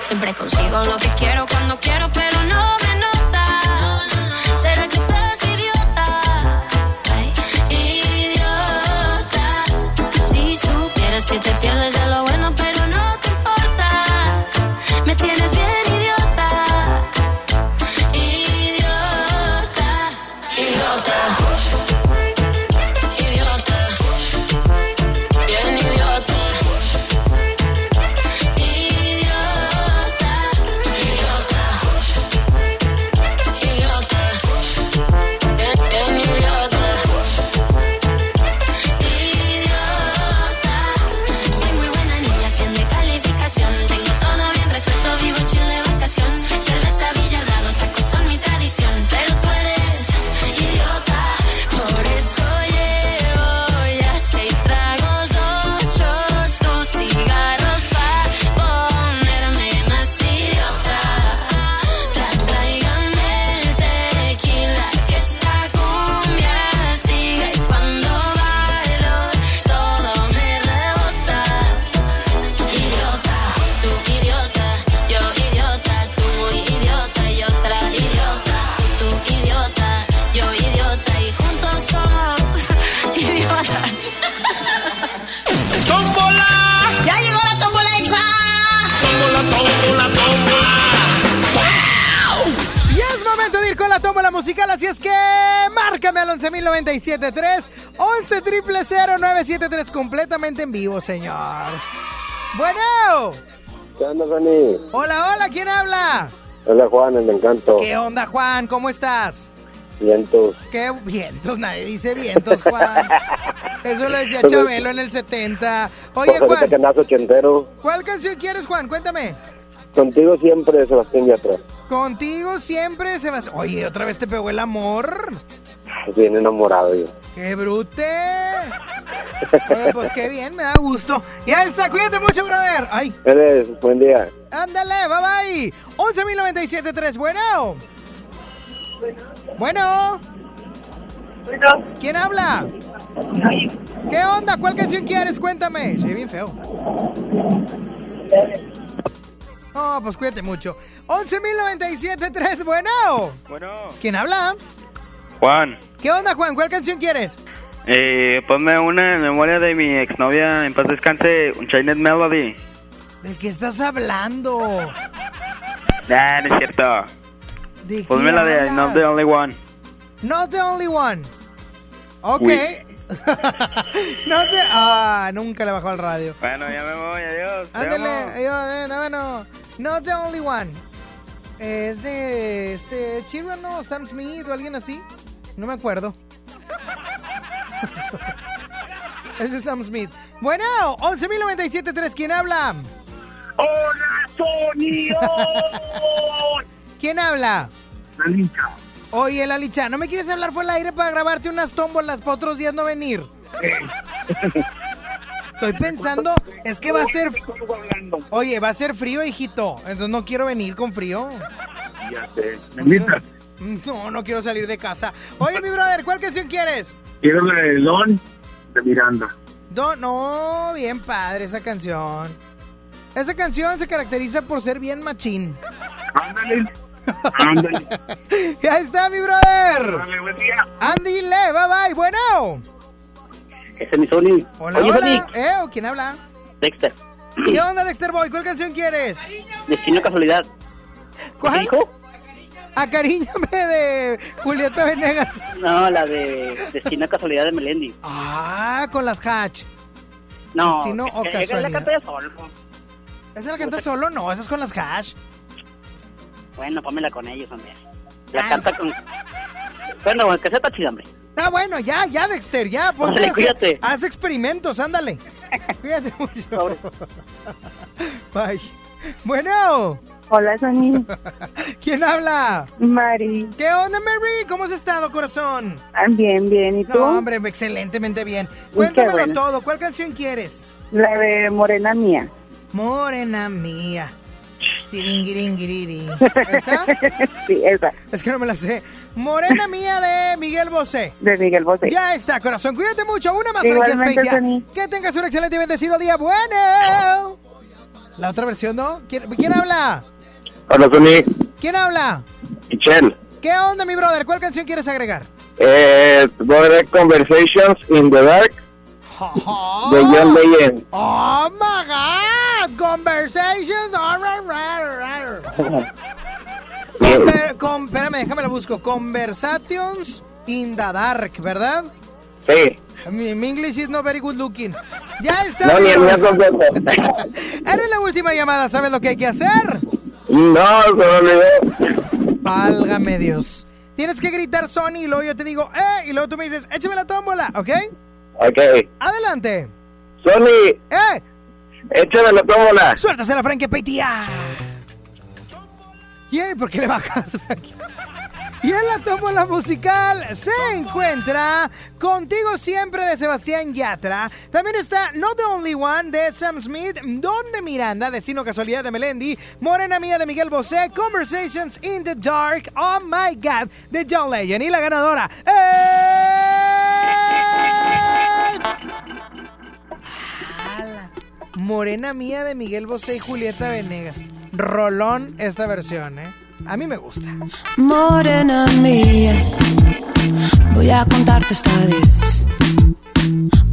Speaker 52: Siempre consigo lo que quiero cuando quiero,
Speaker 3: musical, así es que márcame al 11.097.3, 11 triple 0973, completamente en vivo, señor. Bueno.
Speaker 57: ¿Qué onda?
Speaker 3: Hola, hola, ¿quién habla?
Speaker 57: Hola, Juan, el encanto.
Speaker 3: ¿Qué onda, Juan? ¿Cómo estás?
Speaker 57: Vientos.
Speaker 3: ¿Qué vientos? Nadie dice vientos, Juan. Eso lo decía Chabelo en el 70. Oye,
Speaker 57: Pues
Speaker 3: Juan,
Speaker 57: ochentero.
Speaker 3: ¿cuál canción quieres, Juan? Cuéntame.
Speaker 57: Contigo siempre, Sebastián Yatra.
Speaker 3: Contigo siempre se va. Oye, otra vez te pegó el amor.
Speaker 57: Bien enamorado yo.
Speaker 3: ¡Qué brute! Oye, pues qué bien, me da gusto. Ya está, cuídate mucho, brother. Ay,
Speaker 57: Eres, buen día.
Speaker 3: ándale, bye bye. 11.097.3, bueno. Bueno. ¿Quién habla? ¿Qué onda? ¿Cuál canción quieres? Cuéntame. Soy bien feo. Oh, pues cuídate mucho. 11.097.3, bueno.
Speaker 58: Bueno,
Speaker 3: ¿Quién habla?
Speaker 58: Juan,
Speaker 3: ¿Qué onda, Juan? ¿Cuál canción quieres?
Speaker 58: eh, ponme una en memoria de mi exnovia, en paz descanse, un Chinese Melody.
Speaker 3: ¿De qué estás hablando?
Speaker 58: Nah, no es cierto.
Speaker 3: ¿De
Speaker 58: Ponme la de? Not the Only One.
Speaker 3: Not the only one. Ok. No te... Ah, nunca le bajó al radio.
Speaker 58: Bueno, ya me voy, adiós.
Speaker 3: Ándale, yo, eh, no, bueno. Not the only one. Es de este Chiron, ¿no? Sam Smith o alguien así. No me acuerdo. es de Sam Smith. Bueno, 11.097.3, ¿quién habla?
Speaker 59: ¡Hola, Sony!
Speaker 3: ¿Quién habla?
Speaker 59: La licha.
Speaker 3: Oye, la licha, ¿no me quieres hablar por el aire para grabarte unas tómbolas para otros días no venir? Estoy pensando, es que va a ser. Oye, va a ser frío, hijito. Entonces no quiero venir con frío.
Speaker 59: Ya sé. ¿Me invitas?
Speaker 3: No, no quiero salir de casa. Oye, mi brother, ¿cuál canción quieres?
Speaker 59: Quiero la de Don de Miranda.
Speaker 3: No, no, bien padre esa canción. Esa canción se caracteriza por ser bien machín.
Speaker 59: Ándale. Ándale.
Speaker 3: ya está, mi brother.
Speaker 59: Dale, buen día.
Speaker 3: Andy Le, bye bye. Bueno.
Speaker 60: Ese es mi Sony.
Speaker 3: Hola,
Speaker 60: Oye,
Speaker 3: hola. ¿Eh? ¿o ¿Quién habla?
Speaker 60: Dexter.
Speaker 3: ¿Qué onda, Dexter Boy? ¿Cuál canción quieres?
Speaker 60: Destino casualidad.
Speaker 3: ¿Cuál?
Speaker 60: dijo?
Speaker 3: Acariñame de Julieta Venegas.
Speaker 60: No, la de Destino casualidad de Melendi.
Speaker 3: Ah, con las Hatch.
Speaker 60: No,
Speaker 3: Destino o
Speaker 60: que-
Speaker 3: casualidad.
Speaker 60: la canta solo.
Speaker 3: ¿Esa la canta solo? No, esa es con las Hash.
Speaker 60: Bueno, pónmela con ellos, hombre.
Speaker 3: Ah.
Speaker 60: La canta con... Bueno, que sea chida, hombre.
Speaker 3: Está bueno, ya, ya, Dexter, ya. Ponte
Speaker 60: Órale,
Speaker 3: a hacer-
Speaker 60: cuídate.
Speaker 3: Haz experimentos, ándale. Cuídate mucho. Bye. Bueno.
Speaker 53: Hola, Sony.
Speaker 3: ¿Quién habla?
Speaker 53: Mari.
Speaker 3: ¿Qué onda, Mary? ¿Cómo has estado, corazón?
Speaker 53: Ah, Bien, bien. ¿Y tú?
Speaker 3: No, hombre, excelentemente bien. Cuéntamelo
Speaker 53: bueno.
Speaker 3: todo. ¿Cuál canción quieres?
Speaker 53: La de Morena Mía.
Speaker 3: Morena mía. ¿Esa?
Speaker 53: sí, esa.
Speaker 3: Es que no me la sé. Morena mía de Miguel Bosé.
Speaker 53: De Miguel Bosé.
Speaker 3: Ya está, corazón. Cuídate mucho. Una más,
Speaker 53: Igualmente. Tony.
Speaker 3: Que tengas un excelente y bendecido día. Bueno. La otra versión, ¿no? ¿Quién, quién habla?
Speaker 57: Hola, Sony.
Speaker 3: ¿Quién habla?
Speaker 57: Michelle.
Speaker 3: ¿Qué onda, mi brother? ¿Cuál canción quieres agregar?
Speaker 57: Eh, ver Conversations in the Dark de John Legend.
Speaker 3: Oh my God. Conversations. Arr, arr. Conver- con, espérame, déjame la busco. Conversations in the dark, ¿verdad?
Speaker 57: Sí.
Speaker 3: Mi, mi English is not very good looking. Ya está.
Speaker 57: No, ni el mío.
Speaker 3: Eres la última llamada, ¿sabes lo que hay que hacer?
Speaker 57: No, se me olvidó.
Speaker 3: Válgame Dios. Tienes que gritar Sony y luego yo te digo, eh, y luego tú me dices, échame la tómbola, ¿ok?
Speaker 57: Ok.
Speaker 3: Adelante.
Speaker 57: Sony,
Speaker 3: ¡Eh!
Speaker 57: échame la tómbola.
Speaker 3: Suéltase la Frankie Peitia. ¿Y eh, por qué le bajas? Y en la tómbola musical se encuentra Contigo Siempre de Sebastián Yatra. También está Not the Only One de Sam Smith, Don de Miranda, Destino Casualidad de Melendi, Morena Mía de Miguel Bosé, Conversations in the Dark, Oh My God de John Legend. Y la ganadora es... Morena Mía de Miguel Bosé y Julieta Venegas. Rolón esta versión, ¿eh? A mí me gusta.
Speaker 54: Morena mía, voy a contarte hasta diez.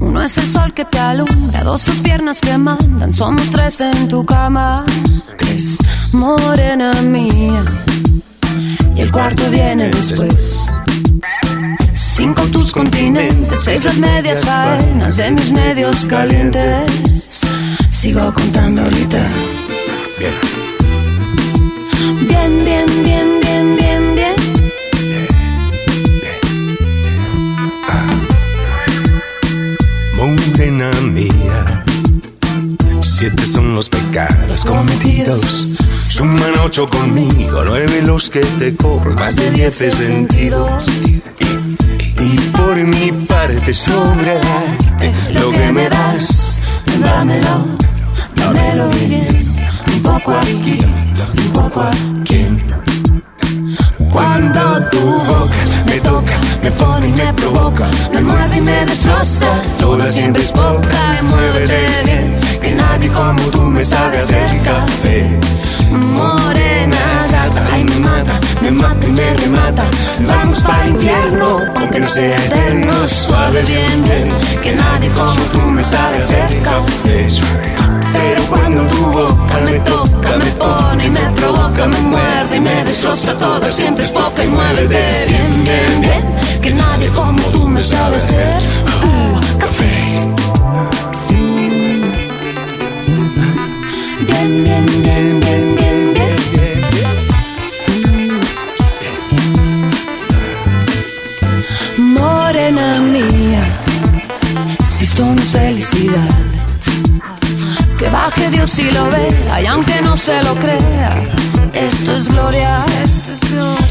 Speaker 54: Uno es el sol que te alumbra, dos tus piernas que mandan, somos tres en tu cama. Tres, morena mía, y el cuarto viene después. Cinco tus continentes, seis las medias faenas de mis medios calientes. Sigo contando ahorita.
Speaker 57: Bien.
Speaker 54: Bien, bien, bien, bien, bien, bien.
Speaker 61: Morena mía, siete son los pecados cometidos. Suman ocho conmigo, nueve los que te cobro, más de diez he sentido. Y por mi parte sobre lo que me das,
Speaker 54: Dámelo, dámelo bien. Un poco aquí, un poco aquí. Cuando tu boca me toca, me pone y me provoca, me muerde y me destroza. Toda siempre es poca y muévete bien, que nadie como tú me sabe hacer café. Morena ay me mata, me mata y me remata. Vamos para el infierno, aunque no sea eterno. Suave bien, bien, que nadie como tú me sabe hacer café. Pero cuando tu boca me toca, me pone y me provoca, me muerde y me destroza toda, siempre es poca y muévete bien, bien, bien, que nadie como tú me sabe hacer uh, café. Bien, bien, bien, bien. Esto es felicidad. Que baje Dios y lo vea, y aunque no se lo crea, esto es gloria.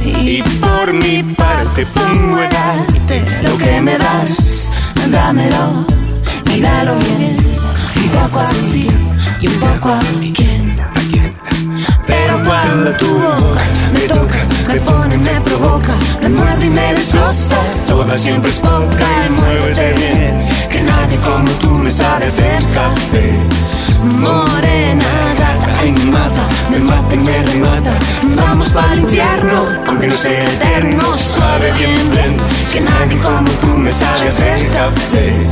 Speaker 61: y por mi parte pongo el arte.
Speaker 54: Lo que me das, dámelo, míralo bien.
Speaker 62: y un poco a quién. Pero cuando tu boca me toca, me pone, me provoca, me muerde y me destroza, toda siempre es poca y muévete bien, que nadie como tú me sabe hacer café. Morena, ay me mata, me mata y me remata. Vamos para el infierno, aunque no sea eterno, suave bien, bien, que nadie como tú me sabe hacer café.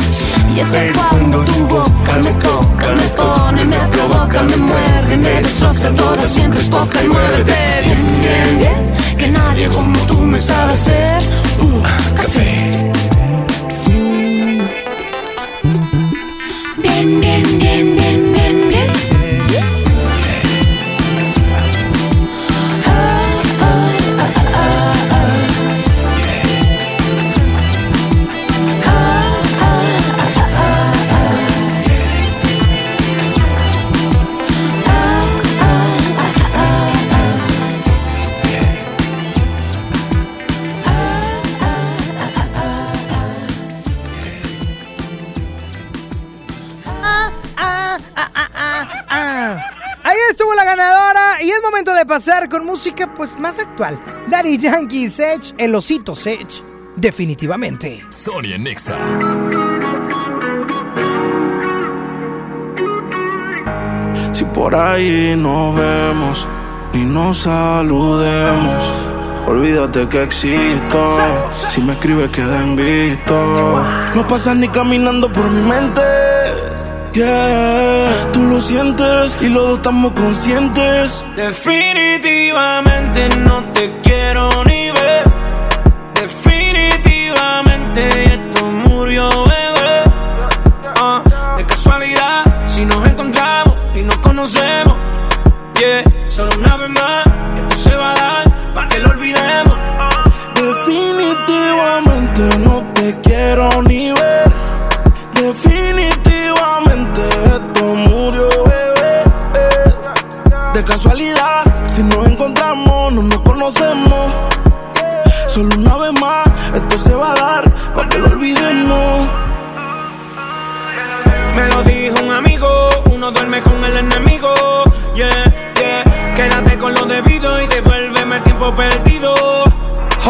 Speaker 62: Y es que cuando tu boca me toca, me pone, me provoca, me muerde, me destroza, toda siempre es poca y muévete bien, bien, bien, que nadie como tú me sabe hacer un café.
Speaker 3: Pasar con música pues más actual. Daddy Yankee Sech, el osito Sech, definitivamente.
Speaker 1: Sonia Nexa.
Speaker 63: Si por ahí nos vemos y nos saludemos, olvídate que existo. Si me escribes, queda en visto. No pasas ni caminando por mi mente. Yeah, tú lo sientes y los dos estamos conscientes.
Speaker 7: Definitivamente no te quiero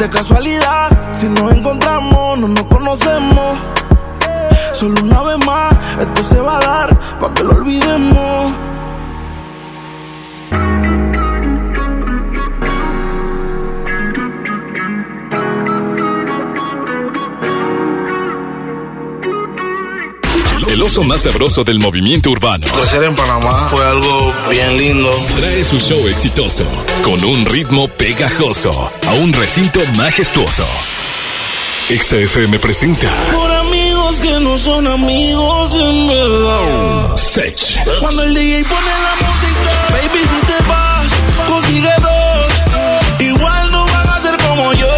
Speaker 63: De casualidad, si nos encontramos, no nos conocemos. Solo una vez más, esto se va a dar para que lo olvidemos.
Speaker 1: El trozo más sabroso del movimiento urbano.
Speaker 63: Crecer en Panamá fue algo bien lindo.
Speaker 1: Trae su show exitoso, con un ritmo pegajoso, a un recinto majestuoso. XFM presenta
Speaker 63: Por amigos que no son amigos en verdad.
Speaker 1: Sech.
Speaker 63: Cuando el DJ pone la música, baby, si te vas, consigue dos. Igual no van a ser como yo.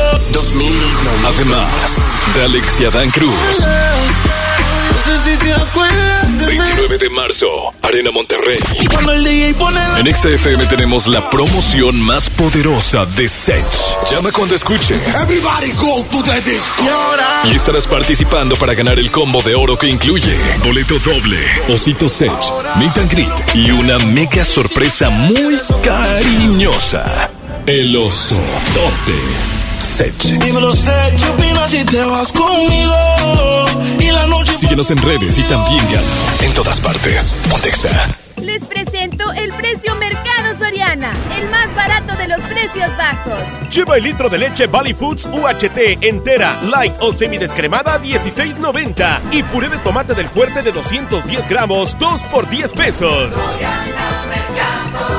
Speaker 1: Además, de Alex y Adán Cruz.
Speaker 63: Sé si te acuerdas de mí.
Speaker 1: 29 de marzo, Arena Monterrey.
Speaker 63: Cuando el DJ pone la
Speaker 1: En XFM tenemos la promoción más poderosa de Sech. Llama cuando escuches.
Speaker 63: Everybody go to the disco. Y ahora.
Speaker 1: Y estarás participando para ganar el combo de oro que incluye boleto doble, osito Sech, meet and greet y una mega sorpresa muy cariñosa. El oso tote Sech.
Speaker 63: Dímelo, sé, ¿qué opinas si te vas conmigo? Y la noche.
Speaker 1: Síguenos en redes y también ganas en todas partes. Pontexa.
Speaker 64: Les presento el precio Mercado Soriana, el más barato de los precios bajos.
Speaker 65: Lleva el litro de leche Valley Foods UHT entera, light o semidescremada 16.90 y puré de tomate del fuerte de 210 gramos 2 por 10 pesos.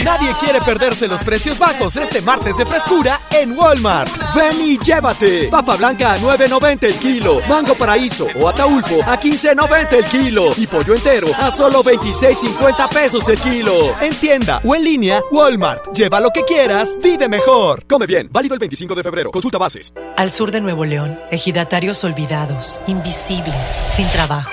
Speaker 28: Nadie quiere perderse los precios bajos este martes de frescura en Walmart. Ven y llévate. Papa blanca a 9.90 el kilo. Mango paraíso o ataulfo a 15.90 el kilo. Y pollo entero a solo 26.50 pesos el kilo. En tienda o en línea, Walmart. Lleva lo que quieras, vive mejor. Come bien. Válido el 25 de febrero. Consulta bases.
Speaker 25: Al sur de Nuevo León, ejidatarios olvidados, invisibles, sin trabajo.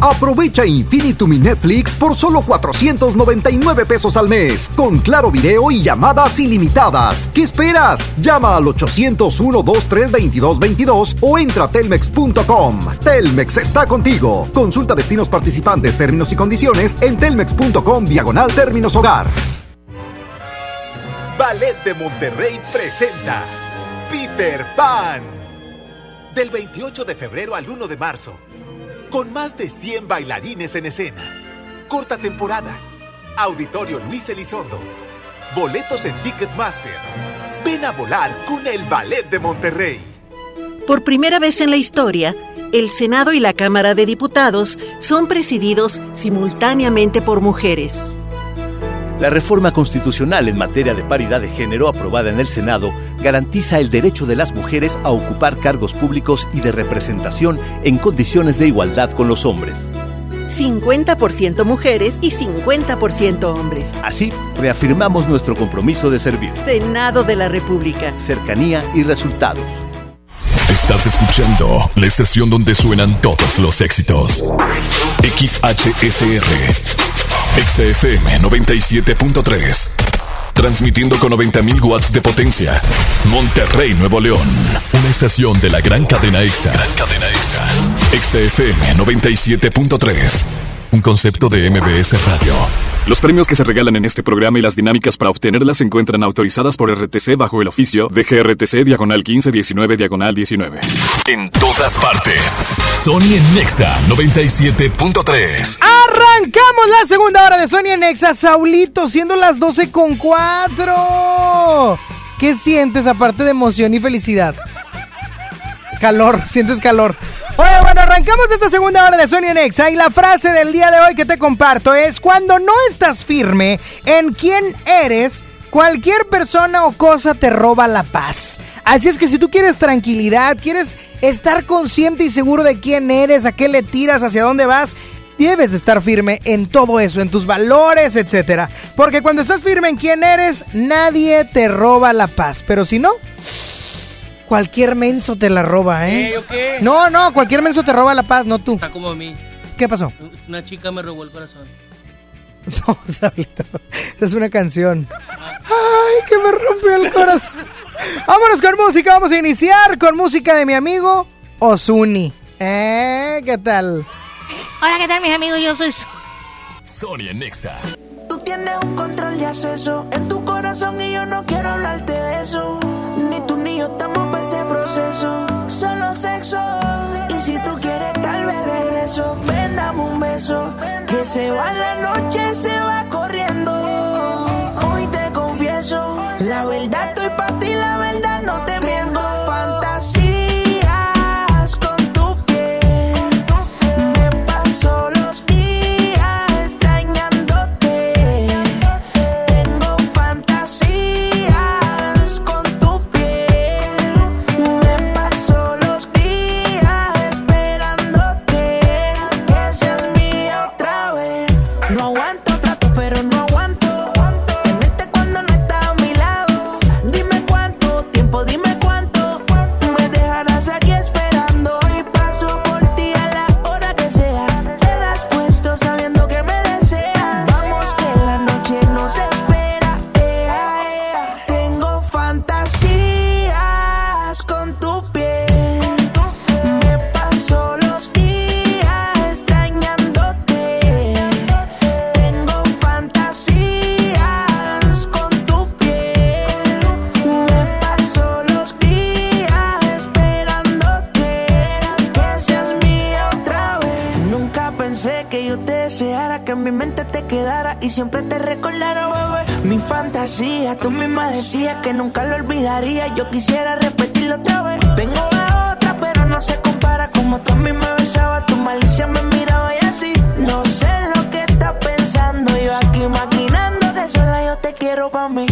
Speaker 20: Aprovecha Infinitum y Netflix por solo 499 pesos al mes, con claro video y llamadas ilimitadas. ¿Qué esperas? Llama al 801-232222 o entra a telmex.com. Telmex está contigo. Consulta destinos participantes, términos y condiciones en telmex.com diagonal términos hogar.
Speaker 66: Ballet de Monterrey presenta Peter Pan. Del 28 de febrero al 1 de marzo con más de 100 bailarines en escena. Corta temporada. Auditorio Luis Elizondo. Boletos en Ticketmaster. Ven a volar con el Ballet de Monterrey.
Speaker 67: Por primera vez en la historia, el Senado y la Cámara de Diputados son presididos simultáneamente por mujeres.
Speaker 68: La reforma constitucional en materia de paridad de género aprobada en el Senado garantiza el derecho de las mujeres a ocupar cargos públicos y de representación en condiciones de igualdad con los hombres.
Speaker 67: 50% mujeres y 50% hombres.
Speaker 68: Así, reafirmamos nuestro compromiso de servir.
Speaker 67: Senado de la República.
Speaker 68: Cercanía y resultados.
Speaker 1: Estás escuchando la estación donde suenan todos los éxitos. XHSR. XFM 97.3. Transmitiendo con 90.000 watts de potencia. Monterrey, Nuevo León. Una estación de la gran cadena EXA. Gran cadena EXA. XFM 97.3. Un concepto de MBS Radio. Los premios que se regalan en este programa y las dinámicas para obtenerlas se encuentran autorizadas por RTC bajo el oficio de GRTC Diagonal 1519 Diagonal 19. En todas partes. Sony en Nexa 97.3.
Speaker 3: Arrancamos la segunda hora de Sony en Nexa, Saulito, siendo las 12 con 4. ¿Qué sientes aparte de emoción y felicidad? Calor, sientes calor. Oye, bueno, arrancamos esta segunda hora de Sony en Exa y la frase del día de hoy que te comparto es cuando no estás firme en quién eres, Cualquier persona o cosa te roba la paz. Así es que si tú quieres tranquilidad, quieres estar consciente y seguro de quién eres, a qué le tiras, hacia dónde vas, debes de estar firme en todo eso, en tus valores, etcétera. Porque cuando estás firme en quién eres, nadie te roba la paz. Pero si no, cualquier menso te la roba, ¿eh?
Speaker 69: ¿Qué, o qué?
Speaker 3: No, no, cualquier menso te roba la paz, no tú.
Speaker 69: Está como a mí.
Speaker 3: ¿Qué pasó?
Speaker 69: Una chica me robó el corazón.
Speaker 3: No, Sablito. Esta es una canción. Ay, que me rompió el corazón. Vámonos con música. Vamos a iniciar con música de mi amigo Osuni. ¿Eh? ¿Qué tal?
Speaker 70: Hola, ¿qué tal mis amigos? Yo soy...
Speaker 1: Sonia Nexa.
Speaker 54: Tú tienes un control de acceso en tu corazón y yo no quiero hablarte de eso. Ni tú ni yo estamos para ese proceso. Solo sexo. Y si tú quieres, tal vez regreso. Ven, dame un beso. Que se va la noche, se va corriendo. Hoy te confieso. La verdad siempre te recordara, bebé. Mi fantasía, tú misma decías que nunca lo olvidaría. Yo quisiera repetirlo otra vez. Tengo a otra, pero no se compara. Como tú a mí me besabas, tu malicia me miraba y así. No sé lo que estás pensando. Yo aquí maquinando que sola yo te quiero pa' mí.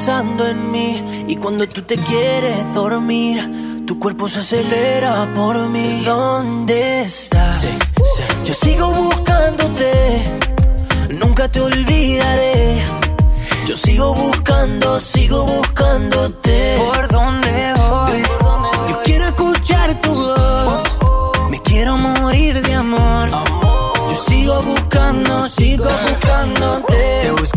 Speaker 54: Pensando en mí? Y cuando tú te quieres dormir, tu cuerpo se acelera por mí. ¿Dónde estás? Yo sigo buscándote, nunca te olvidaré. Yo sigo buscando, sigo buscándote. ¿Por dónde voy? Yo quiero escuchar tu voz. Me quiero morir de amor. Yo sigo buscando, sigo buscándote.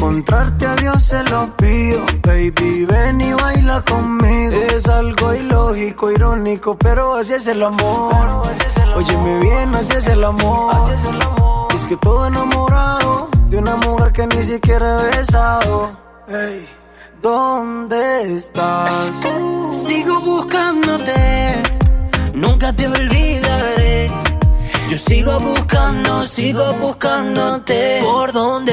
Speaker 31: Encontrarte a Dios se lo pido, baby, ven y baila conmigo. Es algo ilógico, irónico, pero así es el amor. Óyeme bien, así es el amor. Es que todo enamorado de una mujer que ni siquiera he besado. Ey, ¿dónde estás?
Speaker 62: Sigo buscándote, nunca te olvidaré. Yo sigo buscando, sigo buscándote. ¿Por dónde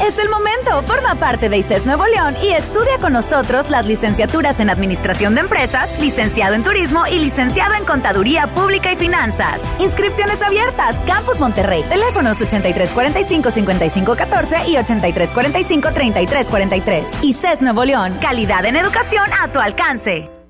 Speaker 71: Es el momento. Forma parte de ICES Nuevo León y estudia con nosotros las licenciaturas en Administración de Empresas, licenciado en Turismo y licenciado en Contaduría Pública y Finanzas. Inscripciones abiertas. Campus Monterrey. Teléfonos 8345-5514 y 8345-3343. ICES Nuevo León. Calidad en educación a tu alcance.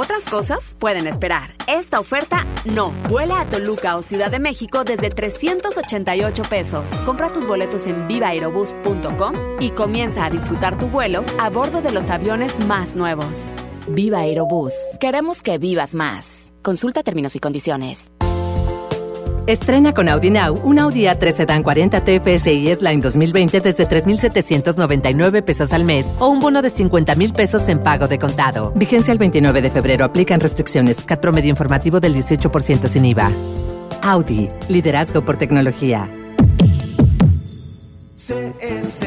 Speaker 14: Otras cosas pueden esperar. Esta oferta no. Vuela a Toluca o Ciudad de México desde 388 pesos. Compra tus boletos en vivaerobus.com y comienza a disfrutar tu vuelo a bordo de los aviones más nuevos. Viva Aerobús. Queremos que vivas más. Consulta términos y condiciones.
Speaker 25: Estrena con Audi Now un Audi A3 Sedan 40 TFSI S-Line 2020 desde 3,799 pesos al mes o un bono de 50 mil pesos en pago de contado. Vigencia el 29 de febrero. Aplican restricciones. CAT promedio informativo del 18% sin IVA. Audi. Liderazgo por tecnología.
Speaker 62: CS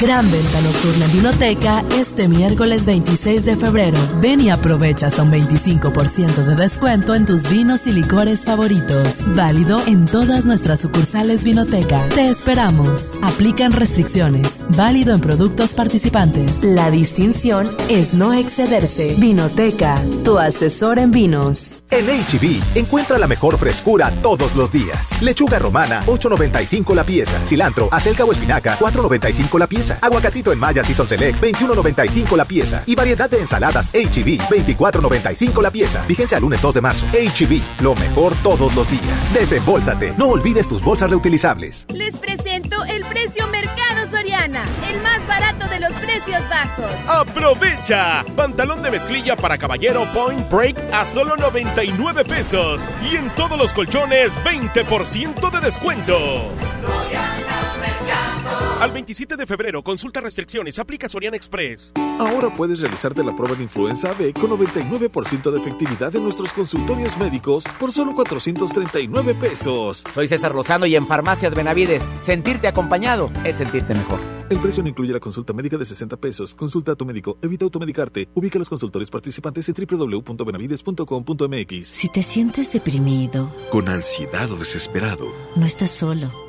Speaker 10: Gran venta nocturna en Vinoteca este miércoles 26 de febrero. Ven y aprovecha hasta un 25% de descuento en tus vinos y licores favoritos. Válido en todas nuestras sucursales Vinoteca. Te esperamos. Aplican restricciones. Válido en productos participantes. La distinción es no excederse. Vinoteca, tu asesor en vinos.
Speaker 20: En HB, encuentra la mejor frescura todos los días. Lechuga romana, 8.95 la pieza. Cilantro, acelga o espinaca, 4.95 la pieza.
Speaker 72: Pieza. Aguacatito en Maya Season Select 21.95 la pieza. Y variedad de ensaladas HB 24.95 la pieza. Fíjense al lunes 2 de marzo. HB, lo mejor todos los días. Desembolsate. No olvides tus bolsas reutilizables.
Speaker 73: Les presento el precio Mercado Soriana, el más barato de los precios bajos.
Speaker 36: ¡Aprovecha! Pantalón de mezclilla para caballero Point Break a solo 99 pesos. Y en todos los colchones, 20% de descuento. Al 27 de febrero, consulta restricciones, aplica Soriana Express.
Speaker 74: Ahora puedes realizarte la prueba de influenza B con 99% de efectividad en nuestros consultorios médicos por solo 439 pesos.
Speaker 75: Soy César Lozano y en Farmacias Benavides, sentirte acompañado es sentirte mejor.
Speaker 74: El precio no incluye la consulta médica de 60 pesos. Consulta a tu médico. Evita automedicarte. Ubica los consultorios participantes en www.benavides.com.mx.
Speaker 76: Si te sientes deprimido,
Speaker 20: con ansiedad o desesperado,
Speaker 76: no estás solo.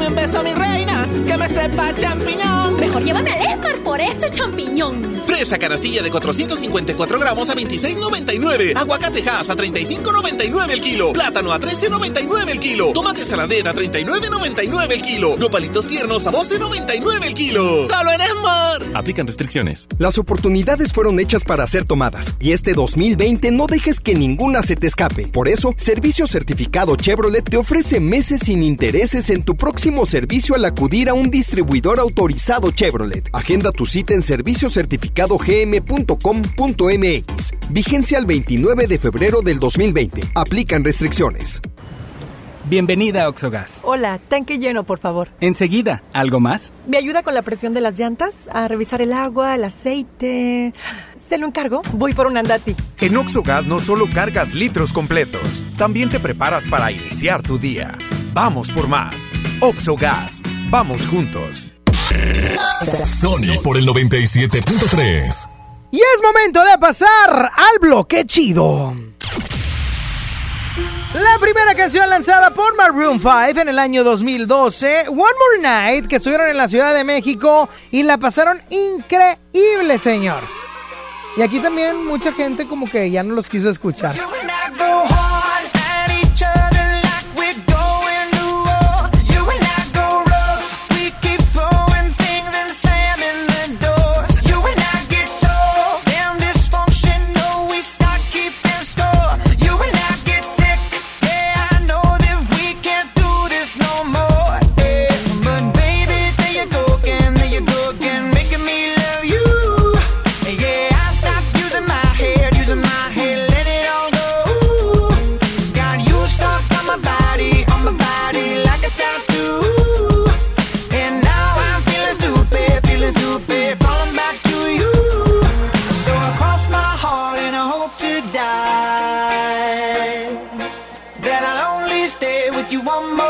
Speaker 77: Dame un beso, mi reina, que me sepa champiñón.
Speaker 73: Mejor llévame al Esmar por ese champiñón.
Speaker 36: Fresa canastilla de 454 gramos a 26,99. Aguacate Hass a 35,99 el kilo. Plátano a 13,99 el kilo. Tomate saladera a 39,99 el kilo. Nopalitos tiernos a 12,99 el kilo. ¡Solo en Esmar!
Speaker 78: Aplican restricciones.
Speaker 28: Las oportunidades fueron hechas para ser tomadas. Y este 2020 no dejes que ninguna se te escape. Por eso, Servicio Certificado Chevrolet te ofrece meses sin intereses en tu próximo servicio al acudir a un distribuidor autorizado Chevrolet. Agenda tu cita en serviciocertificadogm.com.mx. Vigencia al 29 de febrero del 2020. Aplican restricciones.
Speaker 79: Bienvenida a Oxogas.
Speaker 25: Hola, tanque lleno, por favor.
Speaker 79: Enseguida, ¿algo más?
Speaker 25: ¿Me ayuda con la presión de las llantas? A revisar el agua, el aceite. ¿Se lo encargo? Voy por un andati.
Speaker 80: En Oxogas no solo cargas litros completos, también te preparas para iniciar tu día. Vamos por más. Oxogas. Vamos juntos.
Speaker 1: Sony por el 97.3.
Speaker 81: Y es momento de pasar al bloque chido. La primera canción lanzada por Maroon 5 en el año 2012, One More Night, que estuvieron en la Ciudad de México y la pasaron increíble, señor. Y aquí también mucha gente como que ya no los quiso escuchar. you want more.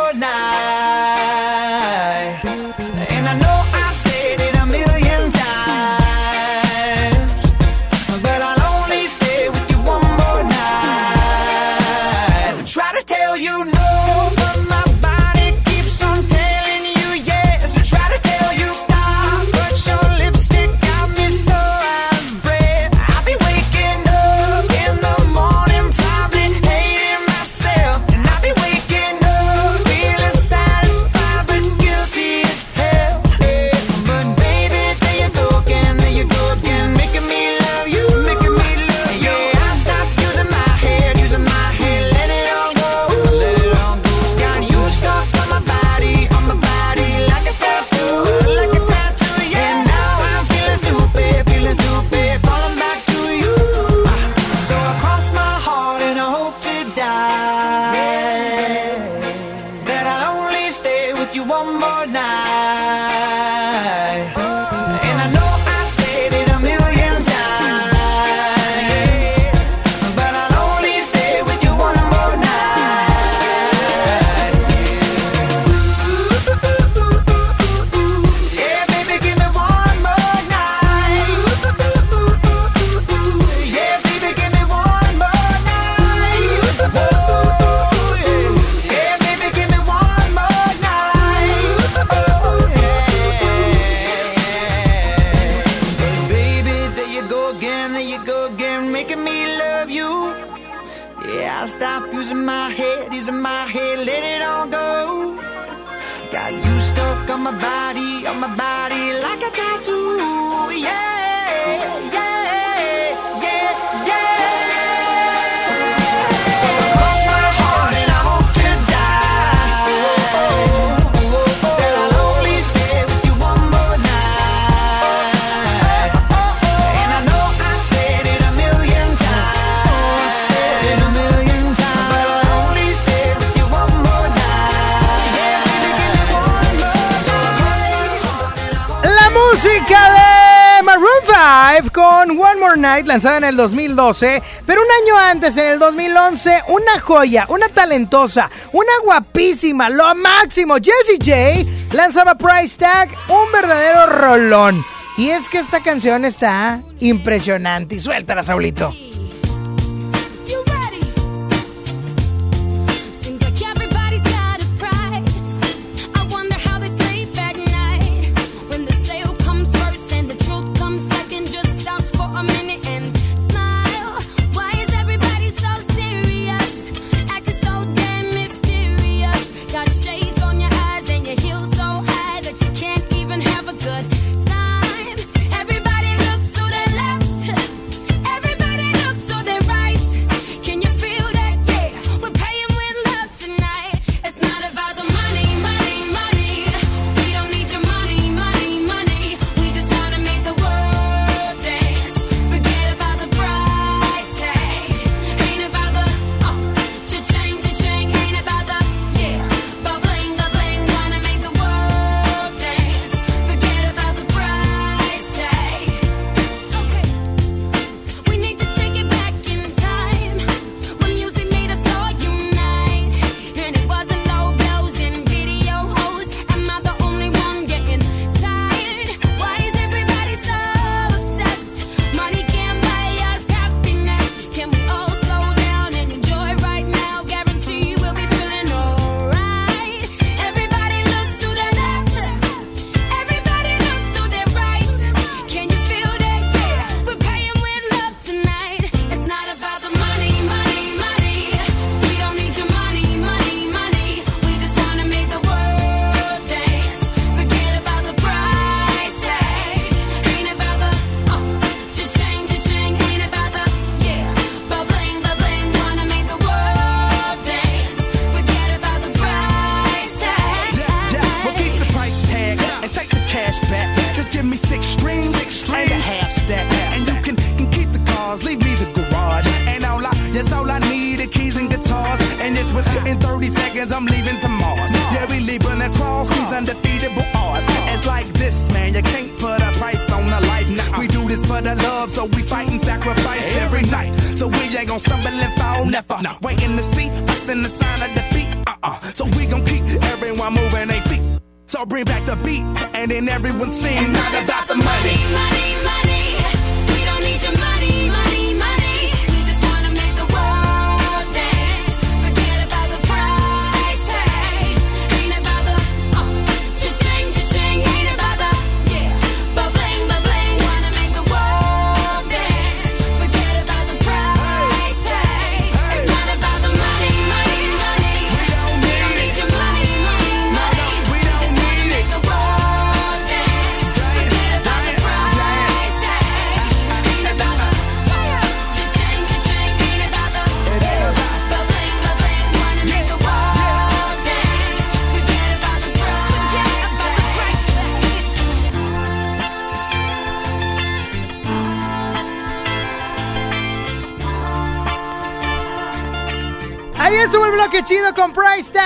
Speaker 82: Lanzada en el 2012, pero un año antes, en el 2011, una joya, una talentosa, una guapísima, lo máximo, Jessie J, lanzaba Price Tag, un verdadero rolón. Y es que esta canción está impresionante. Y suéltala, Saulito.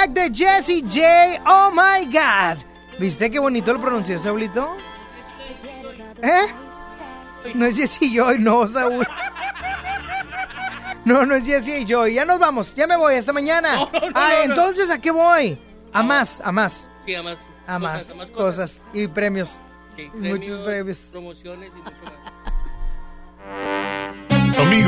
Speaker 82: de Jesse J. Oh my God. ¿Viste qué bonito lo pronuncié, Saulito? ¿Eh? No es Jesse Joy, no, Saúl. No, no es Jesse Joy. Ya nos vamos, ya me voy, hasta mañana.
Speaker 21: No, no,
Speaker 82: ah,
Speaker 21: no,
Speaker 82: entonces, ¿a qué voy? A más, a más.
Speaker 21: Sí, a más.
Speaker 82: A más,
Speaker 21: cosas, a más
Speaker 82: cosas. cosas. y premios.
Speaker 21: Okay,
Speaker 82: Muchos premios.
Speaker 21: Promociones y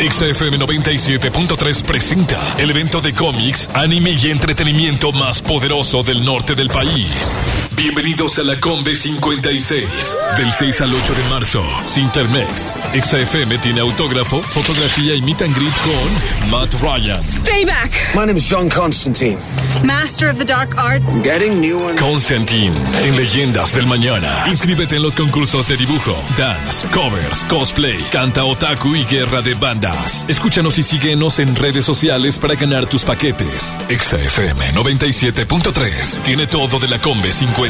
Speaker 1: XFM 97.3 presenta el evento de cómics, anime y entretenimiento más poderoso del norte del país. Bienvenidos a la Combe 56. Del 6 al 8 de marzo, Sintermex. XFM tiene autógrafo, fotografía y meet and greet con Matt Ryan.
Speaker 83: Payback.
Speaker 84: My name is John Constantine.
Speaker 83: Master of the Dark Arts.
Speaker 84: Getting new ones.
Speaker 1: Constantine, en Leyendas del Mañana. Inscríbete en los concursos de dibujo, dance, covers, cosplay, canta otaku y guerra de bandas. Escúchanos y síguenos en redes sociales para ganar tus paquetes. XFM 97.3 tiene todo de la Combe 56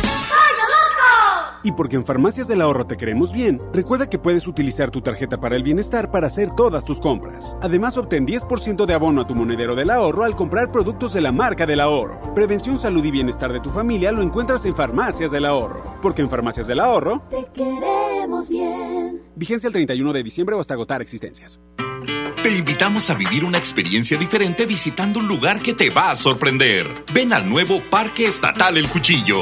Speaker 85: Y porque en Farmacias del Ahorro te queremos bien, recuerda que puedes utilizar tu tarjeta para el bienestar para hacer todas tus compras. Además, obtén 10% de abono a tu monedero del ahorro al comprar productos de la marca del ahorro. Prevención, salud y bienestar de tu familia lo encuentras en Farmacias del Ahorro. Porque en Farmacias del Ahorro
Speaker 86: Te queremos bien.
Speaker 85: Vigencia el 31 de diciembre o hasta agotar existencias.
Speaker 80: Te invitamos a vivir una experiencia diferente visitando un lugar que te va a sorprender. Ven al nuevo Parque Estatal El Cuchillo.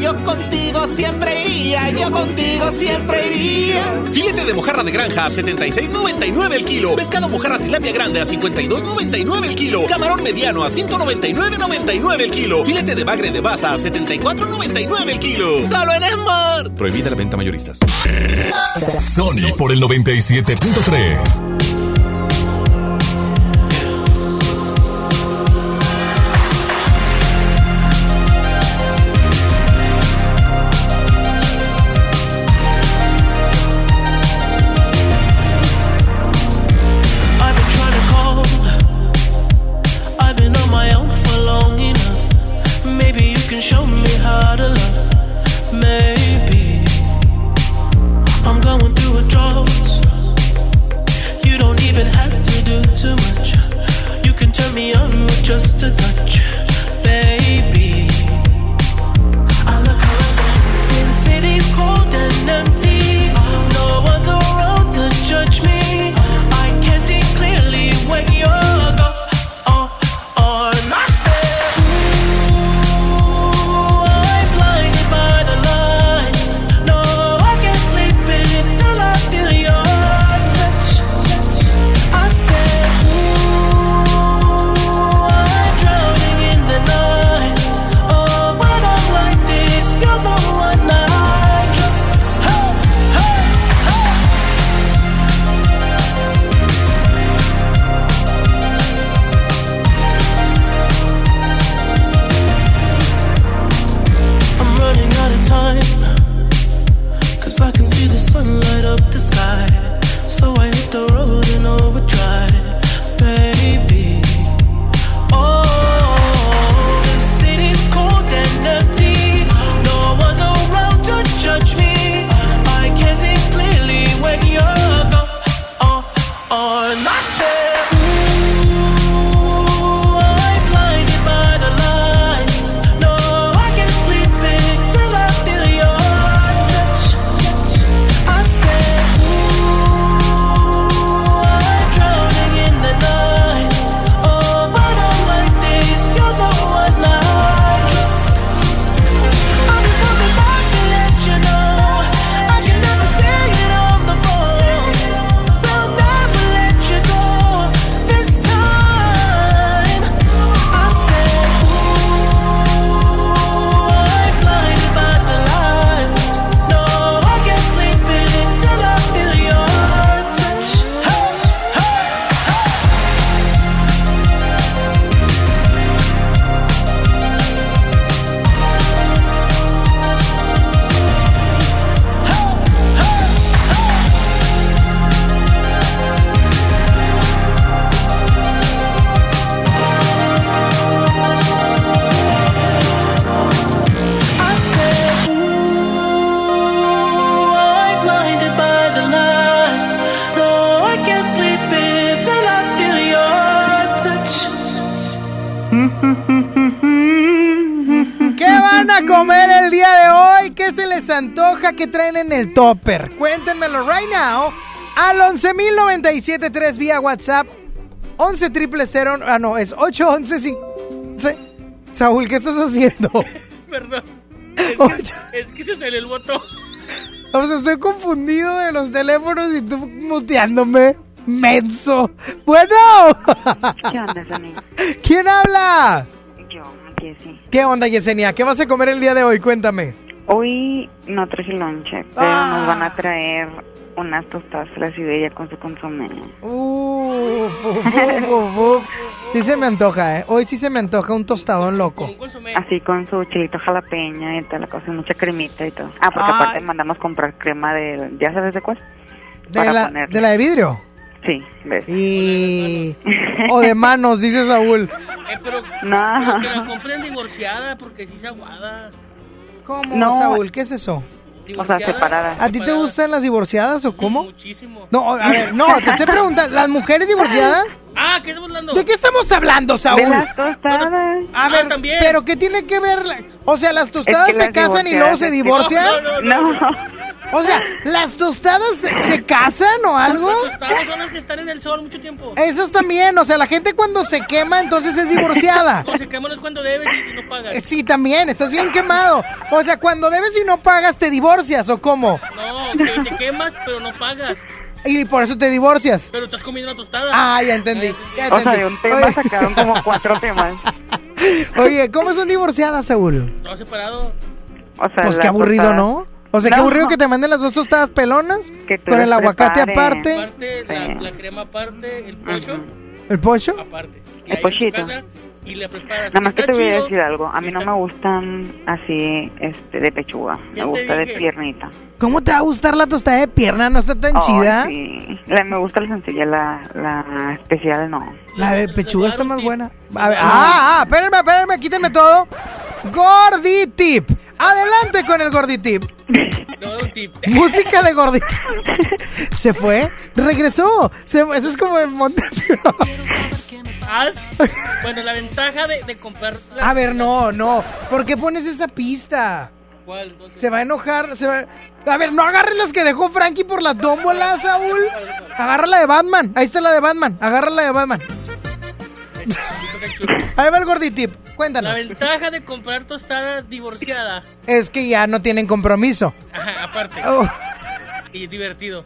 Speaker 87: yo contigo siempre iría, yo contigo siempre iría.
Speaker 80: Filete de mojarra de granja a 76.99 el kilo. Pescado mojarra tilapia grande a 52.99 el kilo. Camarón mediano a 199.99 el kilo. Filete de bagre de baza a 74.99 el kilo. Solo en Smart.
Speaker 1: Prohibida la venta mayoristas. Sony por el 97.3.
Speaker 3: 11.097.3 vía WhatsApp. 11 triple cero, ah no, es 811 cin- Saúl, ¿qué estás haciendo?
Speaker 21: Perdón. Es que, es que se salió el botón.
Speaker 3: O sea, estoy confundido de los teléfonos y tú muteándome. Menso. Bueno.
Speaker 88: ¿Qué onda, Sony?
Speaker 3: ¿Quién habla?
Speaker 88: Yo, Jessy.
Speaker 3: ¿Qué onda, Yesenia? ¿Qué vas a comer el día de hoy? Cuéntame.
Speaker 88: Hoy no traje lonche, pero
Speaker 3: Ah.
Speaker 88: nos van a traer unas tostadas de la Siberia con su consomé.
Speaker 3: Uf, uf, uf, uf, uf. Sí se me antoja, ¿eh? Hoy sí se me antoja un tostadón loco.
Speaker 88: Así con su chilito jalapeño y toda la cosa, mucha cremita y todo. Ah, porque aparte mandamos comprar crema de... ¿Ya sabes de cuál?
Speaker 3: ¿De
Speaker 88: Para
Speaker 3: la. ¿De la de vidrio?
Speaker 88: Sí, ves.
Speaker 3: Y... O de manos, dice Saúl.
Speaker 21: Eh, pero,
Speaker 88: No.
Speaker 21: pero que la compren divorciada porque sí se aguada.
Speaker 3: ¿Cómo,
Speaker 88: No.
Speaker 3: Saúl? ¿Qué es eso?
Speaker 88: O sea, separadas.
Speaker 3: ¿A ti te gustan las divorciadas o cómo?
Speaker 21: Muchísimo.
Speaker 3: No, a ver, no, te estoy preguntando, ¿las mujeres divorciadas?
Speaker 21: Ah, ¿qué estamos hablando?
Speaker 3: ¿De qué estamos hablando, Saúl?
Speaker 88: De las tostadas.
Speaker 3: A ver,
Speaker 21: también.
Speaker 3: pero ¿qué tiene que ver? la- O sea, las tostadas
Speaker 88: Es que
Speaker 3: se
Speaker 88: las
Speaker 3: casan y luego se divorcian.
Speaker 88: divorciadas- No, no,
Speaker 3: O sea, ¿las tostadas se, se casan o algo?
Speaker 21: Las tostadas son las que están en el sol mucho tiempo.
Speaker 3: Esas también, o sea, la gente cuando se quema entonces es divorciada.
Speaker 21: Cuando se queman es cuando debes y, y no pagas.
Speaker 3: Eh, Sí, también, estás bien quemado. O sea, cuando debes y no pagas, te divorcias, ¿o cómo?
Speaker 21: No, que te quemas, pero no pagas.
Speaker 3: Y por eso te divorcias.
Speaker 21: Pero estás comiendo una tostada.
Speaker 3: Ah, ya entendí. ya
Speaker 88: O sea,
Speaker 3: entendí.
Speaker 88: de un tema
Speaker 3: Oye,
Speaker 88: sacaron como cuatro temas.
Speaker 3: Oye, ¿cómo son divorciadas, Saúl?
Speaker 21: Todo separado.
Speaker 88: O sea,
Speaker 3: Pues qué aburrido, ¿no? O sea, qué
Speaker 88: No.
Speaker 3: aburrido que te manden las dos tostadas pelonas con el aguacate aparte,
Speaker 21: Aparte, la, la crema aparte, el pollo
Speaker 3: el pollo.
Speaker 21: aparte. Y
Speaker 88: El pollito.
Speaker 21: y le preparas.
Speaker 88: Nada más que te voy a decir algo. A mí no me gustan así este de pechuga. Me gusta de piernita.
Speaker 3: ¿Cómo te va a gustar la tostada de pierna? ¿No está tan chida?
Speaker 88: sí. La- me gusta la sencilla, la, la especial no.
Speaker 3: La de pechuga está más buena. A ver, ah, ah, espérenme, espérenme, quítenme todo. Gorditip. Adelante con el Gorditip.
Speaker 21: No, un tip.
Speaker 3: Música de Gorditip. Se fue, regresó. Se, eso es como de monte.
Speaker 21: Ah, sí. Bueno, la ventaja de, de comprar. la-
Speaker 3: A ver, no, no. ¿Por qué pones esa pista?
Speaker 21: ¿Cuál? Entonces,
Speaker 3: Se va a enojar, se va... A ver, no agarres las que dejó Frankie por las tómbolas, Saúl. Agarra la de Batman. Ahí está la de Batman. Agarra la de Batman. Ahí va el gorditip.
Speaker 21: La
Speaker 3: Cuéntanos.
Speaker 21: ventaja de comprar tostada divorciada.
Speaker 3: Es que ya no tienen compromiso.
Speaker 21: Ajá, aparte.
Speaker 3: Oh.
Speaker 21: Y es divertido.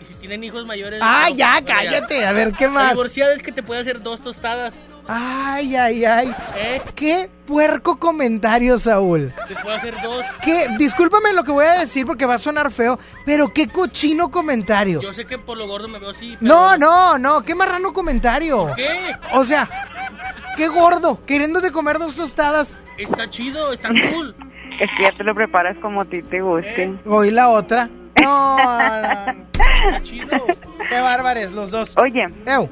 Speaker 21: Y si tienen hijos mayores.
Speaker 3: Ah,
Speaker 21: no,
Speaker 3: ya, cállate. A ver, ¿qué
Speaker 21: La
Speaker 3: más?
Speaker 21: divorciada es que te puede hacer dos tostadas.
Speaker 3: Ay, ay, ay.
Speaker 21: ¿Eh?
Speaker 3: Qué puerco comentario, Saúl.
Speaker 21: Te puede hacer dos.
Speaker 3: Qué, discúlpame lo que voy a decir porque va a sonar feo, pero qué cochino comentario.
Speaker 21: Yo sé que por lo gordo me veo así. pero-
Speaker 3: No, no, no, qué marrano comentario.
Speaker 21: ¿Qué?
Speaker 3: O sea, qué gordo, queriéndote comer dos tostadas.
Speaker 21: Está chido, está cool.
Speaker 88: Es que ya te lo preparas como a ti te guste.
Speaker 3: Hoy la otra. No.
Speaker 21: Está chido.
Speaker 3: qué bárbaros los dos.
Speaker 88: Oye,
Speaker 3: Ew,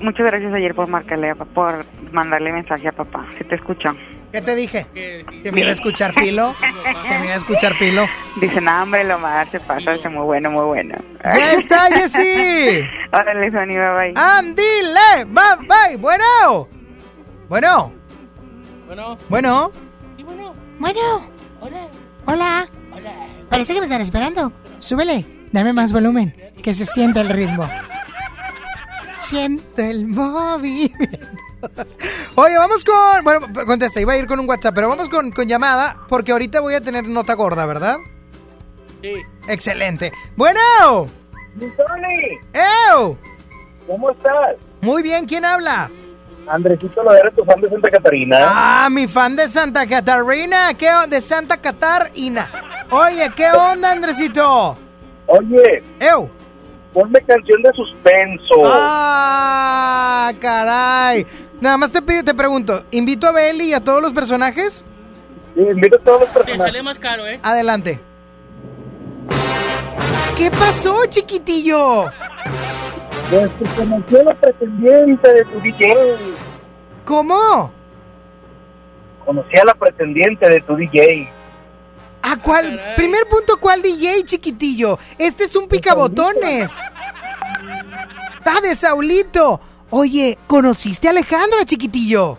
Speaker 88: muchas gracias ayer por marcarle, a pa- por mandarle mensaje a papá. Se te escuchó.
Speaker 3: ¿qué te dije?
Speaker 21: Que-
Speaker 3: Que me iba a escuchar Pilo. Que me iba a escuchar Pilo.
Speaker 88: Dice, no, hombre, lo más se pasa, hace muy bueno, muy bueno.
Speaker 3: ¡Ya está, Jessy!
Speaker 88: Órale, Sony, bye bye.
Speaker 3: ¡Andile! ¡Bye, bye! ¡Bueno! Bueno,
Speaker 21: Bueno,
Speaker 3: bueno.
Speaker 21: y bueno.
Speaker 89: Bueno,
Speaker 21: Hola.
Speaker 89: hola. Parece que me están esperando. Súbele, dame más volumen, que se sienta el ritmo.
Speaker 3: Siento el movimiento. Oye, vamos con. Bueno, contesta, iba a ir con un WhatsApp, pero vamos con, con llamada, porque ahorita voy a tener nota gorda, ¿verdad?
Speaker 21: Sí.
Speaker 3: Excelente. Bueno. ¡Ew!
Speaker 90: ¿Cómo estás?
Speaker 3: Muy bien, ¿quién habla?
Speaker 90: Andresito Ladera, tu fan de Santa Catarina.
Speaker 3: Ah, mi fan de Santa Catarina. ¿Qué de Santa Catarina? Oye, ¿qué onda, Andresito?
Speaker 90: Oye,
Speaker 3: ¡Ew!
Speaker 90: ponme canción de suspenso.
Speaker 3: ¡Ah, caray! Nada más te pido, te pregunto, ¿invito a Belly y a todos los personajes?
Speaker 90: Sí, invito a todos los
Speaker 21: Te
Speaker 90: personajes.
Speaker 21: sale más caro, ¿eh?
Speaker 3: Adelante. ¿Qué pasó, chiquitillo?
Speaker 90: Pues que a la pretendiente de tu DJ.
Speaker 3: ¿Cómo?
Speaker 90: Conocí a la pretendiente de tu DJ.
Speaker 3: ¿A cuál? Primer punto, ¿cuál DJ, chiquitillo? Este es un picabotones. ¡Ah, de Saulito! Oye, ¿conociste a Alejandra, chiquitillo?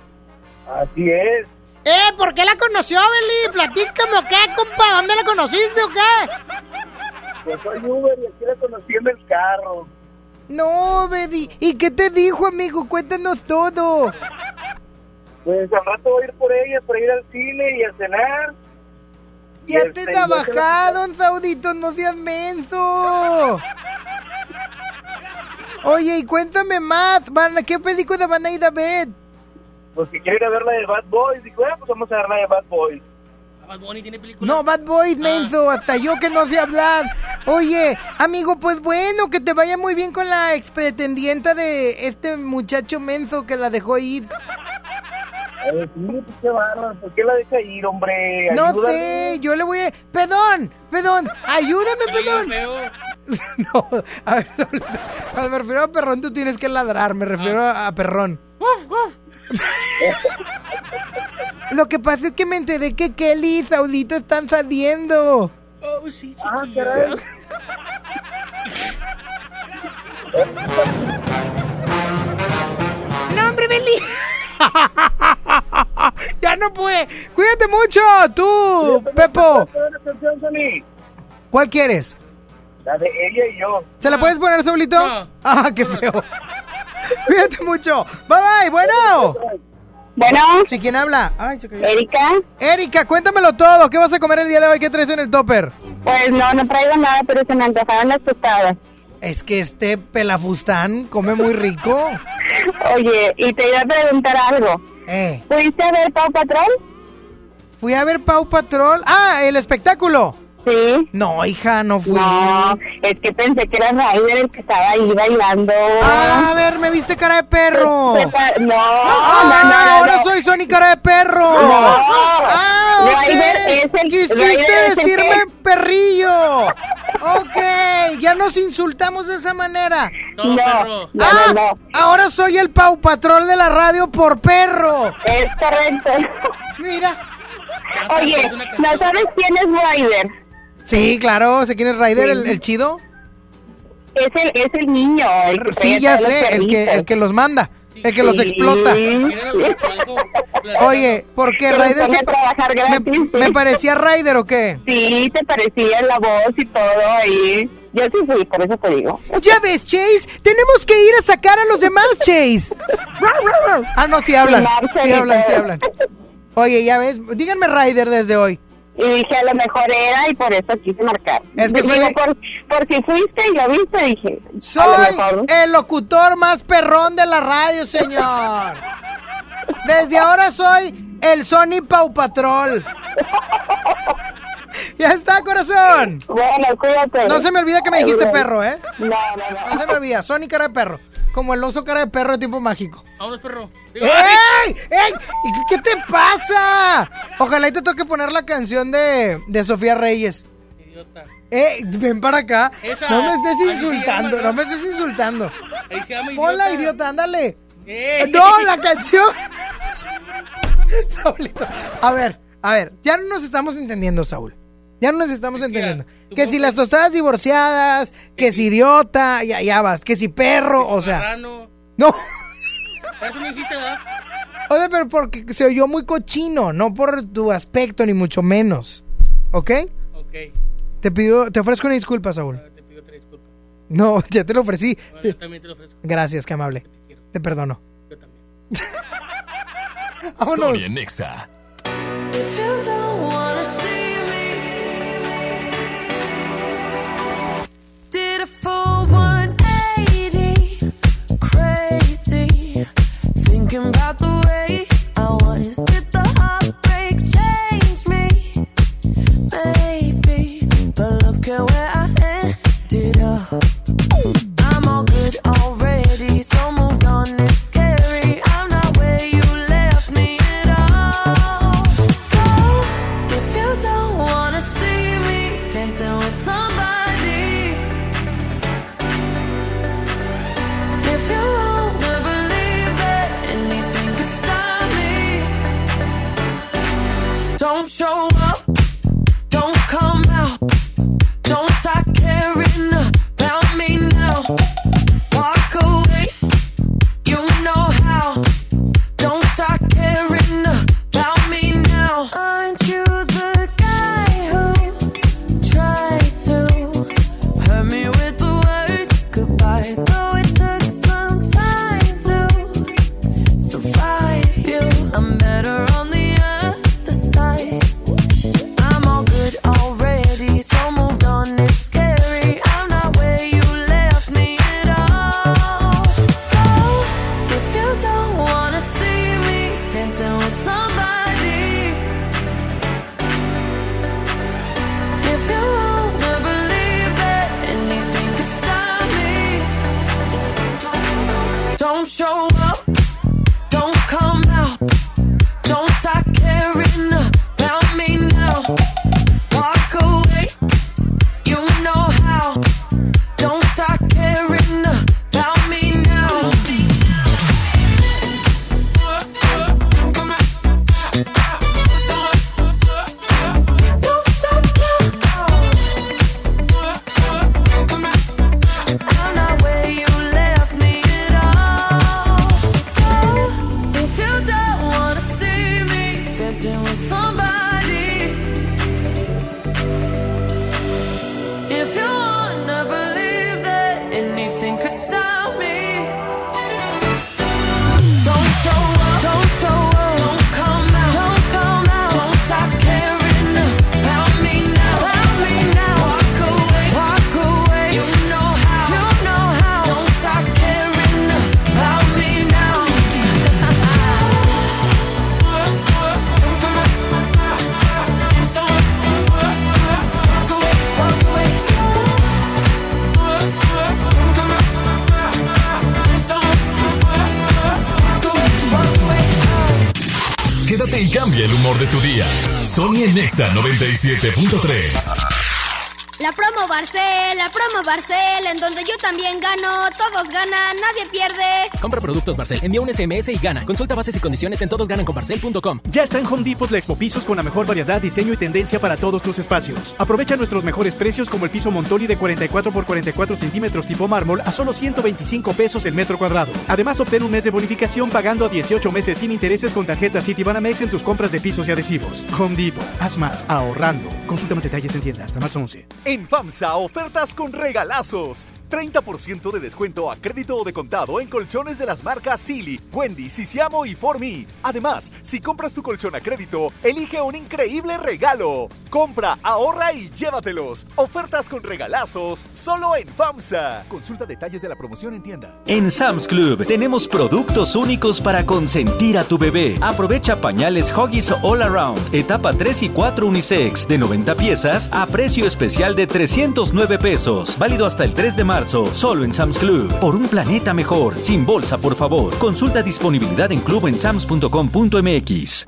Speaker 90: Así es.
Speaker 3: Eh, ¿por qué la conoció, Beli? Platícame, ¿o qué, compa? ¿Dónde la conociste o qué?
Speaker 80: Pues soy Uber y aquí la conocí en el carro.
Speaker 3: No, Bedi. ¿Y qué te dijo, amigo? Cuéntanos todo.
Speaker 80: Pues al rato voy a ir por ella para ir al cine y a cenar.
Speaker 3: Ya
Speaker 80: este,
Speaker 3: te
Speaker 80: la-
Speaker 3: trabajado, Saudito, no seas menso. Oye, y cuéntame más. Van, ¿Qué película van a ir a ver?
Speaker 80: Pues que quiero ir a ver la de Bad Boys. Dijo, ah, pues vamos a ver la de Bad Boys.
Speaker 21: Bad Bunny tiene película.
Speaker 3: No, Bad Boys, menso, hasta yo que no sé hablar. Oye, amigo, pues bueno, que te vaya muy bien con la ex pretendienta de este muchacho menso que la dejó ir.
Speaker 80: Eh, sí, qué bárbaro. ¿Por qué la deja ir, hombre?
Speaker 3: No sé, yo le voy a... Perdón, perdón, ayúdame, perdón. No, a ver, cuando me refiero a perrón, tú tienes que ladrar, me refiero a, a perrón. Lo que pasa es que me enteré que Kelly y Saudito están saliendo.
Speaker 21: Oh, sí,
Speaker 80: Ah, caray.
Speaker 3: ¡No, hombre, Beli! ya no puede. Cuídate mucho, tú, Pepo. ¿Cuál quieres?
Speaker 80: La de ella y yo.
Speaker 3: ¿Se la puedes poner, Saulito?
Speaker 80: No.
Speaker 3: Ah, qué feo. Cuídate mucho. Bye, bye. Bueno.
Speaker 91: Bueno.
Speaker 3: ¿Sí quién habla? Ay, se cayó.
Speaker 91: Erika.
Speaker 3: Erika, cuéntamelo todo. ¿Qué vas a comer el día de hoy? ¿Qué traes en el topper?
Speaker 91: Pues no, no traigo nada, pero se me antojaron las tostadas.
Speaker 3: Es que este pelafustán come muy rico.
Speaker 91: Oye, y te iba a preguntar algo.
Speaker 3: Eh.
Speaker 91: ¿Fuiste a ver Pau Patrol?
Speaker 3: Fui a ver Pau Patrol. Ah, el espectáculo.
Speaker 91: Sí.
Speaker 3: No, hija, no fui.
Speaker 91: No, es que pensé que era Ryder el que estaba ahí bailando.
Speaker 3: Ah, a ver, me viste cara de perro.
Speaker 91: Te pa- No,
Speaker 3: Ah,
Speaker 91: no, no, no,
Speaker 3: ahora
Speaker 91: no.
Speaker 3: soy Sony cara de perro.
Speaker 91: No.
Speaker 3: Ah, ok.
Speaker 91: Ryder es el-
Speaker 3: Quisiste decirme perrillo. Ok, ya nos insultamos de esa manera.
Speaker 91: No, no, no,
Speaker 3: Ah,
Speaker 91: no.
Speaker 3: ahora soy el Pau Patrol de la radio por perro.
Speaker 91: Es correcto.
Speaker 3: Mira.
Speaker 91: Oye, ¿no sabes quién es Ryder?
Speaker 3: Sí, claro, sé quién es Ryder, el, chido.
Speaker 91: Es el, es el niño. El que
Speaker 3: Sí, ya sé, el que, el que los manda, el que los explota. Oye, ¿por qué Ryder se
Speaker 91: trabajar
Speaker 3: me,
Speaker 91: gratis.
Speaker 3: me parecía Ryder o qué?
Speaker 91: Sí, te parecía la voz y todo ahí. Yo sí fui, por eso te digo.
Speaker 3: Ya ves, Chase, tenemos que ir a sacar a los demás, Chase. ah, no, sí hablan,
Speaker 91: Sí,
Speaker 3: hablan, sí hablan. Oye, ya ves, díganme Ryder desde hoy.
Speaker 91: Y dije, a lo mejor era y por eso quise marcar.
Speaker 3: Es que soy-
Speaker 91: por, por si fuiste y lo viste, dije, a lo
Speaker 3: Soy
Speaker 91: mejor.
Speaker 3: el locutor más perrón de la radio, señor. Desde ahora soy el Sony Pau Patrol. Ya está, corazón.
Speaker 91: Bueno, cuídate.
Speaker 3: No se me olvida que me dijiste perro, ¿eh?
Speaker 91: No, no, no.
Speaker 3: No se me olvida. Sony cara de perro. Como el oso cara de perro de tiempo mágico.
Speaker 21: Vámonos, perro.
Speaker 3: ¡Ey! ¡Ey! ¿Y ¿Qué te pasa? Ojalá y te toque poner la canción de, de Sofía Reyes.
Speaker 21: Idiota.
Speaker 3: Eh, ven para acá.
Speaker 21: Esa.
Speaker 3: No me estés insultando,
Speaker 21: llama,
Speaker 3: no me estés insultando.
Speaker 21: Ahí se llama
Speaker 3: Hola,
Speaker 21: idiota.
Speaker 3: idiota, ándale.
Speaker 21: Eh.
Speaker 3: No, la canción. Saulito. A ver, a ver, ya no nos estamos entendiendo, Saúl. Ya no nos estamos entendiendo. Que si las tostadas divorciadas, que si idiota, ya, ya vas, que si perro, o sea.
Speaker 21: Marrano.
Speaker 3: No,
Speaker 21: Eso me dijiste, ¿verdad?
Speaker 3: o sea, pero porque se oyó muy cochino, no por tu aspecto, ni mucho menos. ¿Ok?
Speaker 21: Ok.
Speaker 3: Te pido, te ofrezco una disculpa, Saúl.
Speaker 21: Te pido otra disculpa.
Speaker 3: No, ya te lo ofrecí.
Speaker 21: Bueno,
Speaker 3: Te-
Speaker 21: yo también te lo ofrezco.
Speaker 3: Gracias, qué amable. Te perdono.
Speaker 21: Yo también.
Speaker 3: Vámonos.
Speaker 1: Sonia Nexa.
Speaker 54: If you don't wanna see
Speaker 1: Nexa 97.3.
Speaker 92: Promo Barcel, en donde yo también gano, todos ganan, nadie pierde.
Speaker 93: Compra productos Barcel, envía un SMS y gana. Consulta bases y condiciones en todosgananconbarcel.com.
Speaker 13: Ya está en Home Depot la Expo Pisos con la mejor variedad, diseño y tendencia para todos tus espacios. Aprovecha nuestros mejores precios como el piso Montoli de 44 por 44 centímetros tipo mármol a solo 125 pesos el metro cuadrado. Además, obtén un mes de bonificación pagando a 18 meses sin intereses con tarjeta Citibanamex en tus compras de pisos y adhesivos. Home Depot, haz más, ahorrando. Consulta más detalles en tienda hasta marzo 11.
Speaker 20: En FAMSA, ofertas con regalazos. 30% de descuento a crédito o de contado en colchones de las marcas Silly, Wendy, Sisiamo y Formi. Además, si compras tu colchón a crédito, elige un increíble regalo. Compra, ahorra y llévatelos. Ofertas con regalazos solo en FAMSA. Consulta detalles de la promoción en tienda.
Speaker 94: En Sam's Club tenemos productos únicos para consentir a tu bebé. Aprovecha pañales Huggies All Around, etapa 3 y 4 unisex, de 90 piezas a precio especial de 309 pesos. Válido hasta el 3 de marzo, solo en Sam's Club. Por un planeta mejor, sin bolsa, por favor. Consulta disponibilidad en club en sams.com.mx.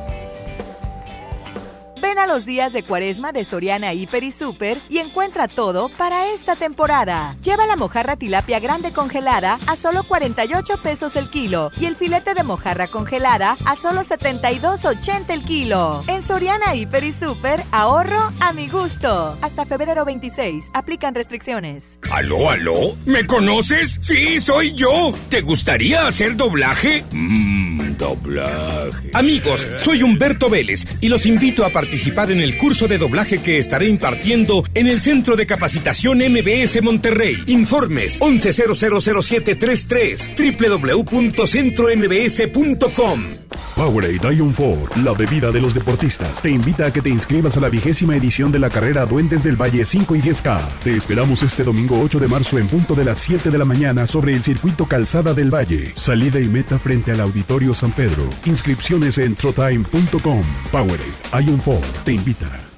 Speaker 10: Ven a los días de cuaresma de Soriana Hiper y Super y encuentra todo para esta temporada. Lleva la mojarra tilapia grande congelada a solo 48 pesos el kilo y el filete de mojarra congelada a solo 72.80 el kilo. En Soriana Hiper y Super, ahorro a mi gusto. Hasta febrero 26, aplican restricciones.
Speaker 95: ¿Aló, aló? ¿Me conoces? Sí, soy yo. ¿Te gustaría hacer doblaje? Mmm, doblaje. Amigos, soy Humberto Vélez y los invito a participar en el curso de doblaje que estaré impartiendo en el Centro de Capacitación MBS Monterrey. Informes 11000733 www.centrombs.com.
Speaker 96: Powerade Ion 4, la bebida de los deportistas, te invita a que te inscribas a la vigésima edición de la carrera Duendes del Valle 5 y 10K. Te esperamos este domingo 8 de marzo en punto de las 7 de la mañana sobre el circuito Calzada del Valle. Salida y meta frente al Auditorio San Pedro. Inscripciones en trotime.com. Powerade Ion 4 te invita.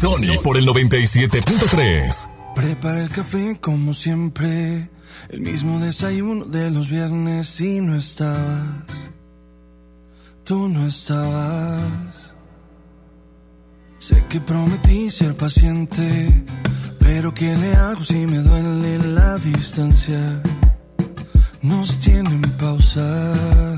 Speaker 1: Sony por el 97.3.
Speaker 54: Prepara el café como siempre, el mismo desayuno de los viernes y no estabas. Tú no estabas. Sé que prometí ser paciente, pero ¿qué le hago si me duele la distancia? Nos tienen pausa.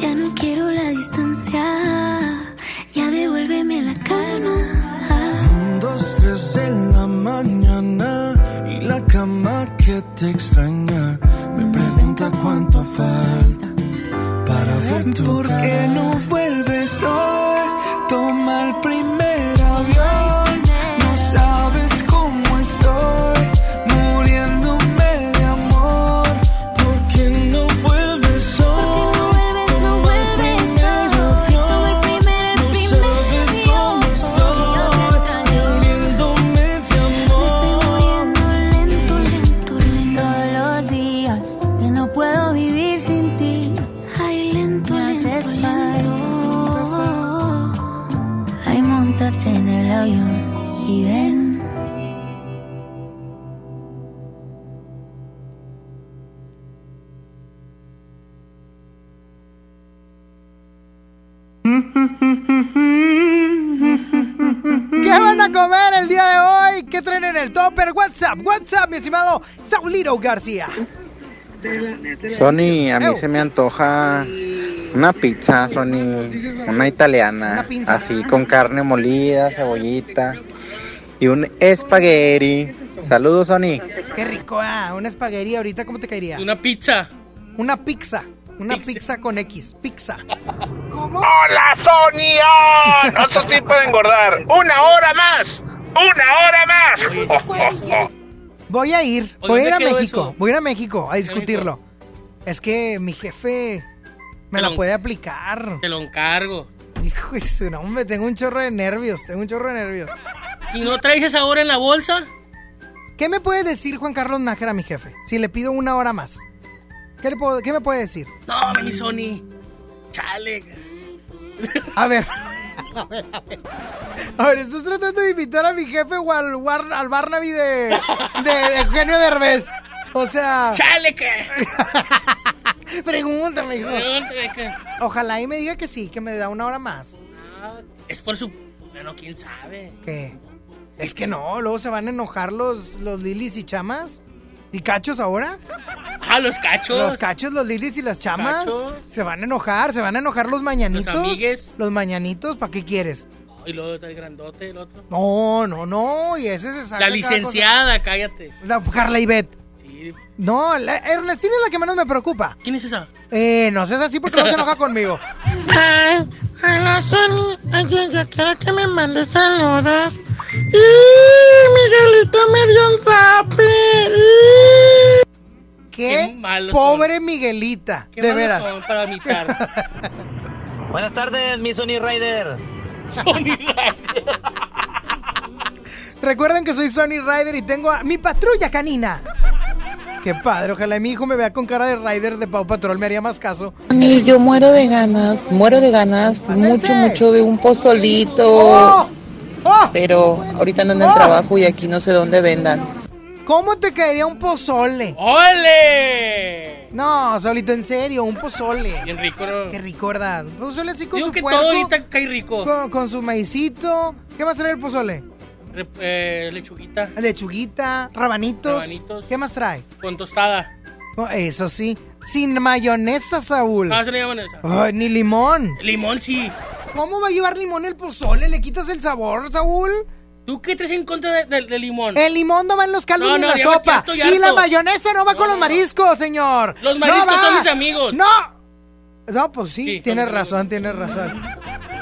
Speaker 54: Ya no
Speaker 97: quiero la distancia. Ya devuélveme
Speaker 98: la calma.
Speaker 8: Un, dos, tres en la mañana. Y la cama que te extraña. Me pregunta cuánto falta para ver tu ¿Por cara. qué no vuelves?
Speaker 3: WhatsApp, mi estimado Saulito García.
Speaker 99: Sony, a mí
Speaker 3: Ew.
Speaker 99: se me antoja una pizza, Sony, una italiana,
Speaker 3: Una pizza.
Speaker 99: así con carne molida, cebollita y un espagueti. Saludos, Sony.
Speaker 3: Qué rico, ah, una espaguería ahorita, ¿cómo te caería?
Speaker 21: Una pizza.
Speaker 3: Una pizza, una pizza, con X, pizza.
Speaker 100: ¡Hola, Sonia! No sos tipo de engordar. ¡Una hora más! ¡Una hora más!
Speaker 3: Voy a ir, voy a ir a
Speaker 21: ¿dónde quedó
Speaker 3: México,
Speaker 21: eso?
Speaker 3: voy a ir a México a discutirlo. Es que mi jefe me
Speaker 21: Te
Speaker 3: la
Speaker 21: lo-
Speaker 3: puede aplicar.
Speaker 21: Te lo encargo.
Speaker 3: Hijo de su nombre, tengo un chorro de nervios, tengo un chorro de nervios.
Speaker 21: Si no traes esa hora en la bolsa,
Speaker 3: ¿Qué me puede decir Juan Carlos Nájera, mi jefe? Si le pido una hora más. ¿Qué, le puedo, qué me puede decir?
Speaker 21: no, mi Sony. Chale.
Speaker 3: A ver. A ver, a ver. A ver, estás tratando de invitar a mi jefe o al, War- al Barnaby de, de, de Eugenio Derbez. O sea.
Speaker 21: ¡Chale que!
Speaker 3: Pregúntame, hijo.
Speaker 21: Pregúntame que-
Speaker 3: Ojalá y me diga que sí, que me da una hora más.
Speaker 21: Ah, Es por su. Bueno, quién sabe.
Speaker 3: ¿Qué? Es que no, luego se van a enojar los, los lilis y chamas. ¿Y cachos ahora?
Speaker 21: Ah, los cachos.
Speaker 3: Los cachos, los lilis y las chamas.
Speaker 21: Cachos.
Speaker 3: Se van a enojar, se van a enojar los mañanitos.
Speaker 21: Los amigues.
Speaker 3: Los mañanitos, ¿para qué quieres?
Speaker 21: Y luego está el grandote, el otro.
Speaker 3: No, no, no. Y ese se saca
Speaker 21: La licenciada, cállate.
Speaker 3: La Carla Ivette.
Speaker 21: Sí.
Speaker 3: No, la, Ernestina es la que menos me preocupa.
Speaker 21: ¿Quién es esa?
Speaker 3: Eh, no seas así porque no se enoja conmigo.
Speaker 101: Hola Sony. Oye, yo quiero que me mandes saludos. ¡Y Miguelito me dio un zape! ¡Y!
Speaker 3: Qué,
Speaker 21: malos
Speaker 3: pobre Miguelita.
Speaker 21: ¿Qué
Speaker 3: de veras.
Speaker 21: son para?
Speaker 102: Buenas tardes, mi Sony Rider.
Speaker 21: Sony Rider.
Speaker 3: Recuerden que soy Sonny Ryder y tengo a mi patrulla canina. Qué padre, ojalá mi hijo me vea con cara de Ryder de Pau Patrol, me haría más caso.
Speaker 101: Yo muero de ganas, muero de ganas, mucho, mucho de un pozolito.
Speaker 3: ¡Oh!
Speaker 101: Pero ahorita no en trabajo y aquí no sé dónde vendan.
Speaker 3: ¿Cómo te caería un pozole?
Speaker 21: ¡Ole!
Speaker 3: No, Solito, en serio, un pozole.
Speaker 21: Bien rico, ¿no?
Speaker 3: Qué rico, ¿verdad? Un pozole así con
Speaker 21: Digo
Speaker 3: su
Speaker 21: que
Speaker 3: puerco,
Speaker 21: todo ahorita cae rico.
Speaker 3: con, con su maicito. ¿Qué más trae el pozole?
Speaker 21: Eh, lechuguita
Speaker 3: Lechuguita, rabanitos.
Speaker 21: Rabanitos.
Speaker 3: ¿Qué más trae?
Speaker 21: con tostada.
Speaker 3: Oh, eso sí, sin mayonesa, Saúl.
Speaker 21: Ah, se le llaman esa.
Speaker 3: Ay, ni limón.
Speaker 21: Limón, sí.
Speaker 3: ¿Cómo va a llevar limón el pozole? ¿Le quitas el sabor, Saúl?
Speaker 21: ¿Tú qué traes en contra de, de- de limón?
Speaker 3: El limón no va en los caldos
Speaker 21: No,
Speaker 3: ni
Speaker 21: no,
Speaker 3: en la sopa. Y la mayonesa no va con los mariscos, señor.
Speaker 21: Los mariscos son mis amigos.
Speaker 3: ¡No! No, pues sí,
Speaker 21: Sí,
Speaker 3: tienes razón, tienes razón.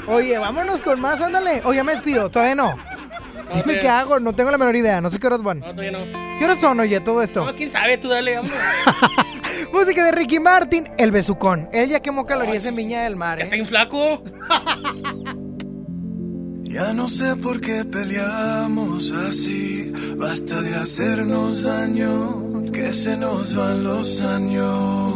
Speaker 3: Oye, vámonos con más, ándale. Oye, ya me despido, todavía no. Dime qué hago, no tengo la menor idea, no sé qué horas van.
Speaker 21: No, todavía no.
Speaker 3: ¿Qué horas son, oye, todo esto?
Speaker 21: No, quién sabe, tú dale, hombre.
Speaker 3: Música de Ricky Martin, El Besucón. Él ya quemó calorías en Viña del Mar,
Speaker 21: ¿Ya está
Speaker 3: ¿eh?
Speaker 21: bien flaco?
Speaker 8: Ya no sé por qué peleamos así. Basta de hacernos daño, que se nos van los años.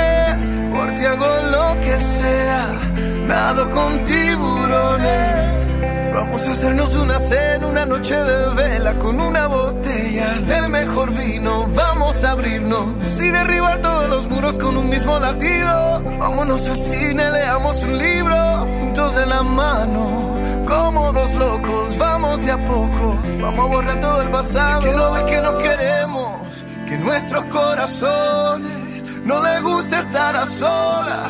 Speaker 8: nado con tiburones. Vamos a hacernos una cena, una noche de vela con una botella del mejor vino. Vamos a abrirnos y derribar todos los muros con un mismo latido. Vámonos al cine, leamos un libro juntos en la mano. Como dos locos, vamos de a poco. Vamos a borrar todo el pasado. Que no que nos queremos, que nuestros corazones no les gusta estar a solas.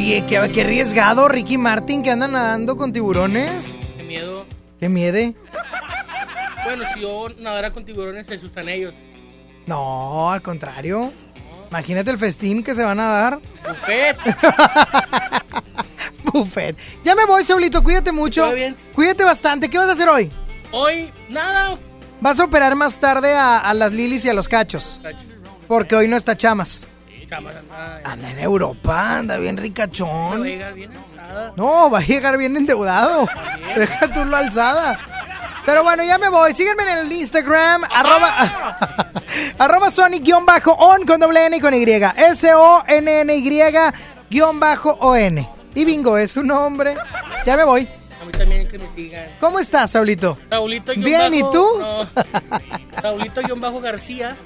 Speaker 3: Oye, qué, qué arriesgado Ricky Martin que anda nadando con tiburones.
Speaker 21: Qué miedo.
Speaker 3: Qué miede.
Speaker 21: Bueno, si yo nadara con tiburones, se asustan ellos.
Speaker 3: No, al contrario. Imagínate el festín que se van a dar.
Speaker 21: Buffet.
Speaker 3: Buffet. Ya me voy, Saulito. Cuídate mucho.
Speaker 21: Bien.
Speaker 3: Cuídate bastante. ¿Qué vas a hacer hoy?
Speaker 21: Hoy, nada.
Speaker 3: Vas a operar más tarde a, a las lilis y a los. Cachos. Porque hoy no está Chamas.
Speaker 21: Chamas, anda.
Speaker 3: Anda en Europa, anda bien ricachón.
Speaker 21: voy a llegar bien alzada.
Speaker 3: No, va a llegar bien endeudado. Deja tú la alzada. Pero bueno, ya me voy. Síguenme en el Instagram, arroba, arroba Sonic-on con doble N y con Y. S-O-N-N-Y guion bajo O-N. Y bingo, es su nombre. Ya me voy.
Speaker 21: A mí también que me sigan.
Speaker 3: ¿Cómo estás, Saulito?
Speaker 21: Saulito
Speaker 3: Bien, ¿y tú?
Speaker 21: No. Saulito guion bajo García.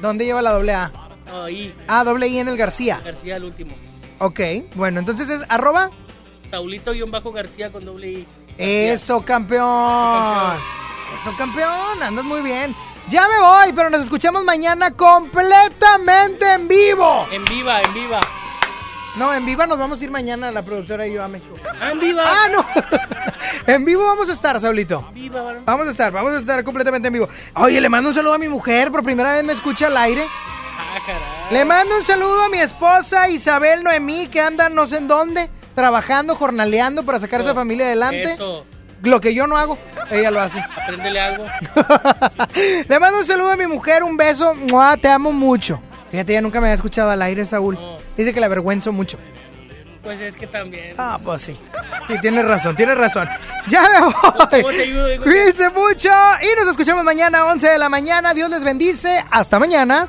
Speaker 3: ¿Dónde lleva la doble A? Ah, doble I en el García.
Speaker 21: García el último.
Speaker 3: Ok, bueno, entonces es arroba.
Speaker 21: Saulito guion bajo García con doble I.
Speaker 3: Eso, campeón. Eso, campeón. Andas muy bien. Ya me voy, pero nos escuchamos mañana completamente en vivo.
Speaker 21: En viva, en viva.
Speaker 3: No, en viva nos vamos a ir mañana la productora y yo a México.
Speaker 21: Ah, en viva.
Speaker 3: Ah, no. en vivo vamos a estar, Saulito.
Speaker 21: Viva, varón.
Speaker 3: Vamos a estar, vamos a estar completamente en vivo. Oye, le mando un saludo a mi mujer, por primera vez me escucha al aire.
Speaker 21: Ah.
Speaker 3: Le mando un saludo a mi esposa Isabel Noemí, que anda no sé en dónde, trabajando, jornaleando para sacar a esa familia adelante.
Speaker 21: Eso.
Speaker 3: Lo que yo no hago, ella lo hace.
Speaker 21: Apréndele algo.
Speaker 3: Le mando un saludo a mi mujer, un beso. ¡Mua! Te amo mucho. Fíjate, ella nunca me había escuchado al aire, Saúl. Dice que la avergüenzo mucho.
Speaker 21: Pues es que también.
Speaker 3: Ah, pues sí. Sí, tienes razón, tienes razón. Ya me
Speaker 21: ¿Cómo te
Speaker 3: voy.
Speaker 21: ayudo?
Speaker 3: Cuídense mucho y nos escuchamos mañana 11 de la mañana. Dios les bendice. Hasta mañana.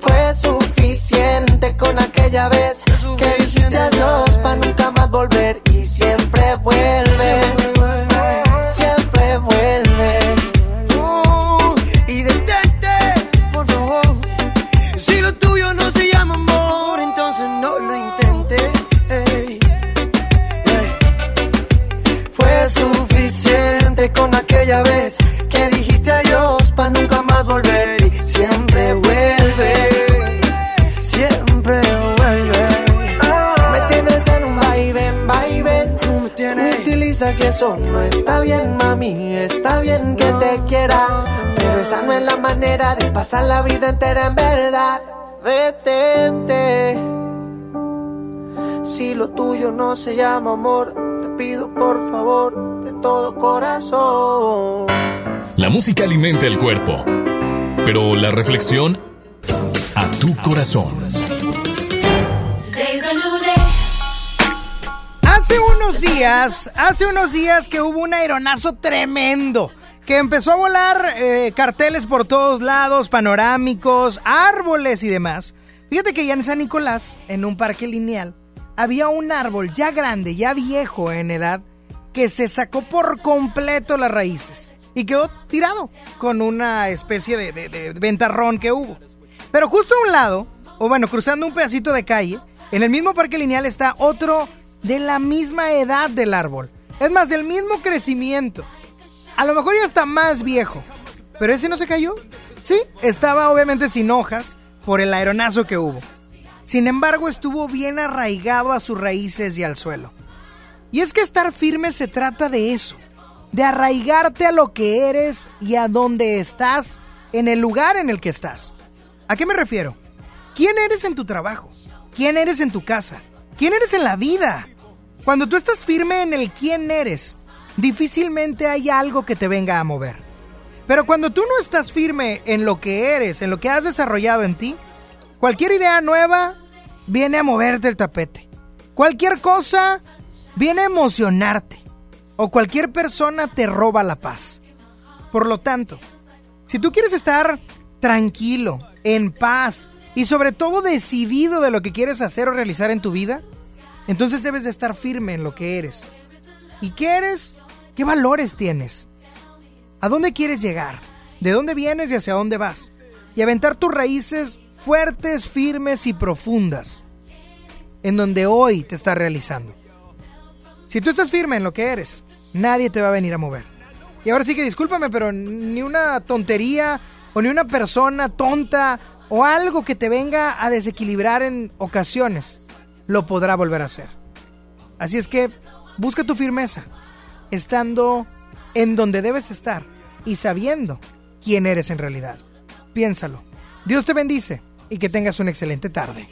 Speaker 81: Fue suficiente con aquella vez que dijiste adiós para nunca
Speaker 31: se llama amor,
Speaker 81: te pido por favor de todo corazón.
Speaker 1: La música alimenta el cuerpo, pero la reflexión a tu corazón.
Speaker 3: Hace unos días, hace unos días que hubo un aeronazo tremendo. Que empezó a volar eh, carteles por todos lados, panorámicos, árboles y demás. Fíjate que ya en San Nicolás, en un parque lineal, había un árbol ya grande, ya viejo en edad, que se sacó por completo las raíces y quedó tirado con una especie de, ventarrón que hubo. Pero justo a un lado, o bueno, cruzando un pedacito de calle, en el mismo parque lineal está otro de la misma edad del árbol. Es más, del mismo crecimiento. A lo mejor ya está más viejo. Pero ese no se cayó. Sí, estaba obviamente sin hojas por el aeronazo que hubo. Sin embargo, estuvo bien arraigado a sus raíces y al suelo. Y es que estar firme se trata de eso, de arraigarte a lo que eres y a dónde estás, en el lugar en el que estás. ¿A qué me refiero? ¿Quién eres en tu trabajo? ¿Quién eres en tu casa? ¿Quién eres en la vida? Cuando tú estás firme en el quién eres, difícilmente hay algo que te venga a mover. Pero cuando tú no estás firme en lo que eres, en lo que has desarrollado en ti, cualquier idea nueva viene a moverte el tapete. Cualquier cosa viene a emocionarte. O cualquier persona te roba la paz. Por lo tanto, si tú quieres estar tranquilo, en paz y sobre todo decidido de lo que quieres hacer o realizar en tu vida, entonces debes de estar firme en lo que eres. ¿Y qué eres? ¿Qué valores tienes? ¿A dónde quieres llegar? ¿De dónde vienes y hacia dónde vas? Y aventar tus raíces fuertes, firmes y profundas en donde hoy te estás realizando. Si tú estás firme en lo que eres, nadie te va a venir a mover. Y ahora sí que discúlpame, pero ni una tontería o ni una persona tonta o algo que te venga a desequilibrar en ocasiones lo podrá volver a hacer. Así es que busca tu firmeza, estando en donde debes estar y sabiendo quién eres en realidad. Piénsalo. Dios te bendice y que tengas una excelente tarde.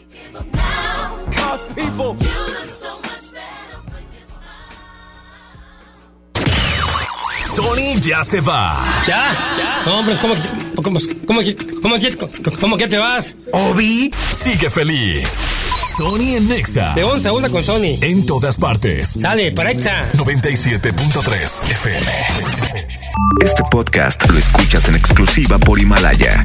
Speaker 1: Sony ya se va.
Speaker 36: ¿Ya? ¿Ya? Hombre, ¿cómo, que- cómo, cómo, cómo, cómo que te vas?
Speaker 1: Obi sigue feliz. Sony en Nexa.
Speaker 36: De 11 a 1 con Sony.
Speaker 1: En todas partes.
Speaker 36: Sale, para Exa.
Speaker 1: 97.3 FM.
Speaker 4: Este podcast lo escuchas en exclusiva por Himalaya.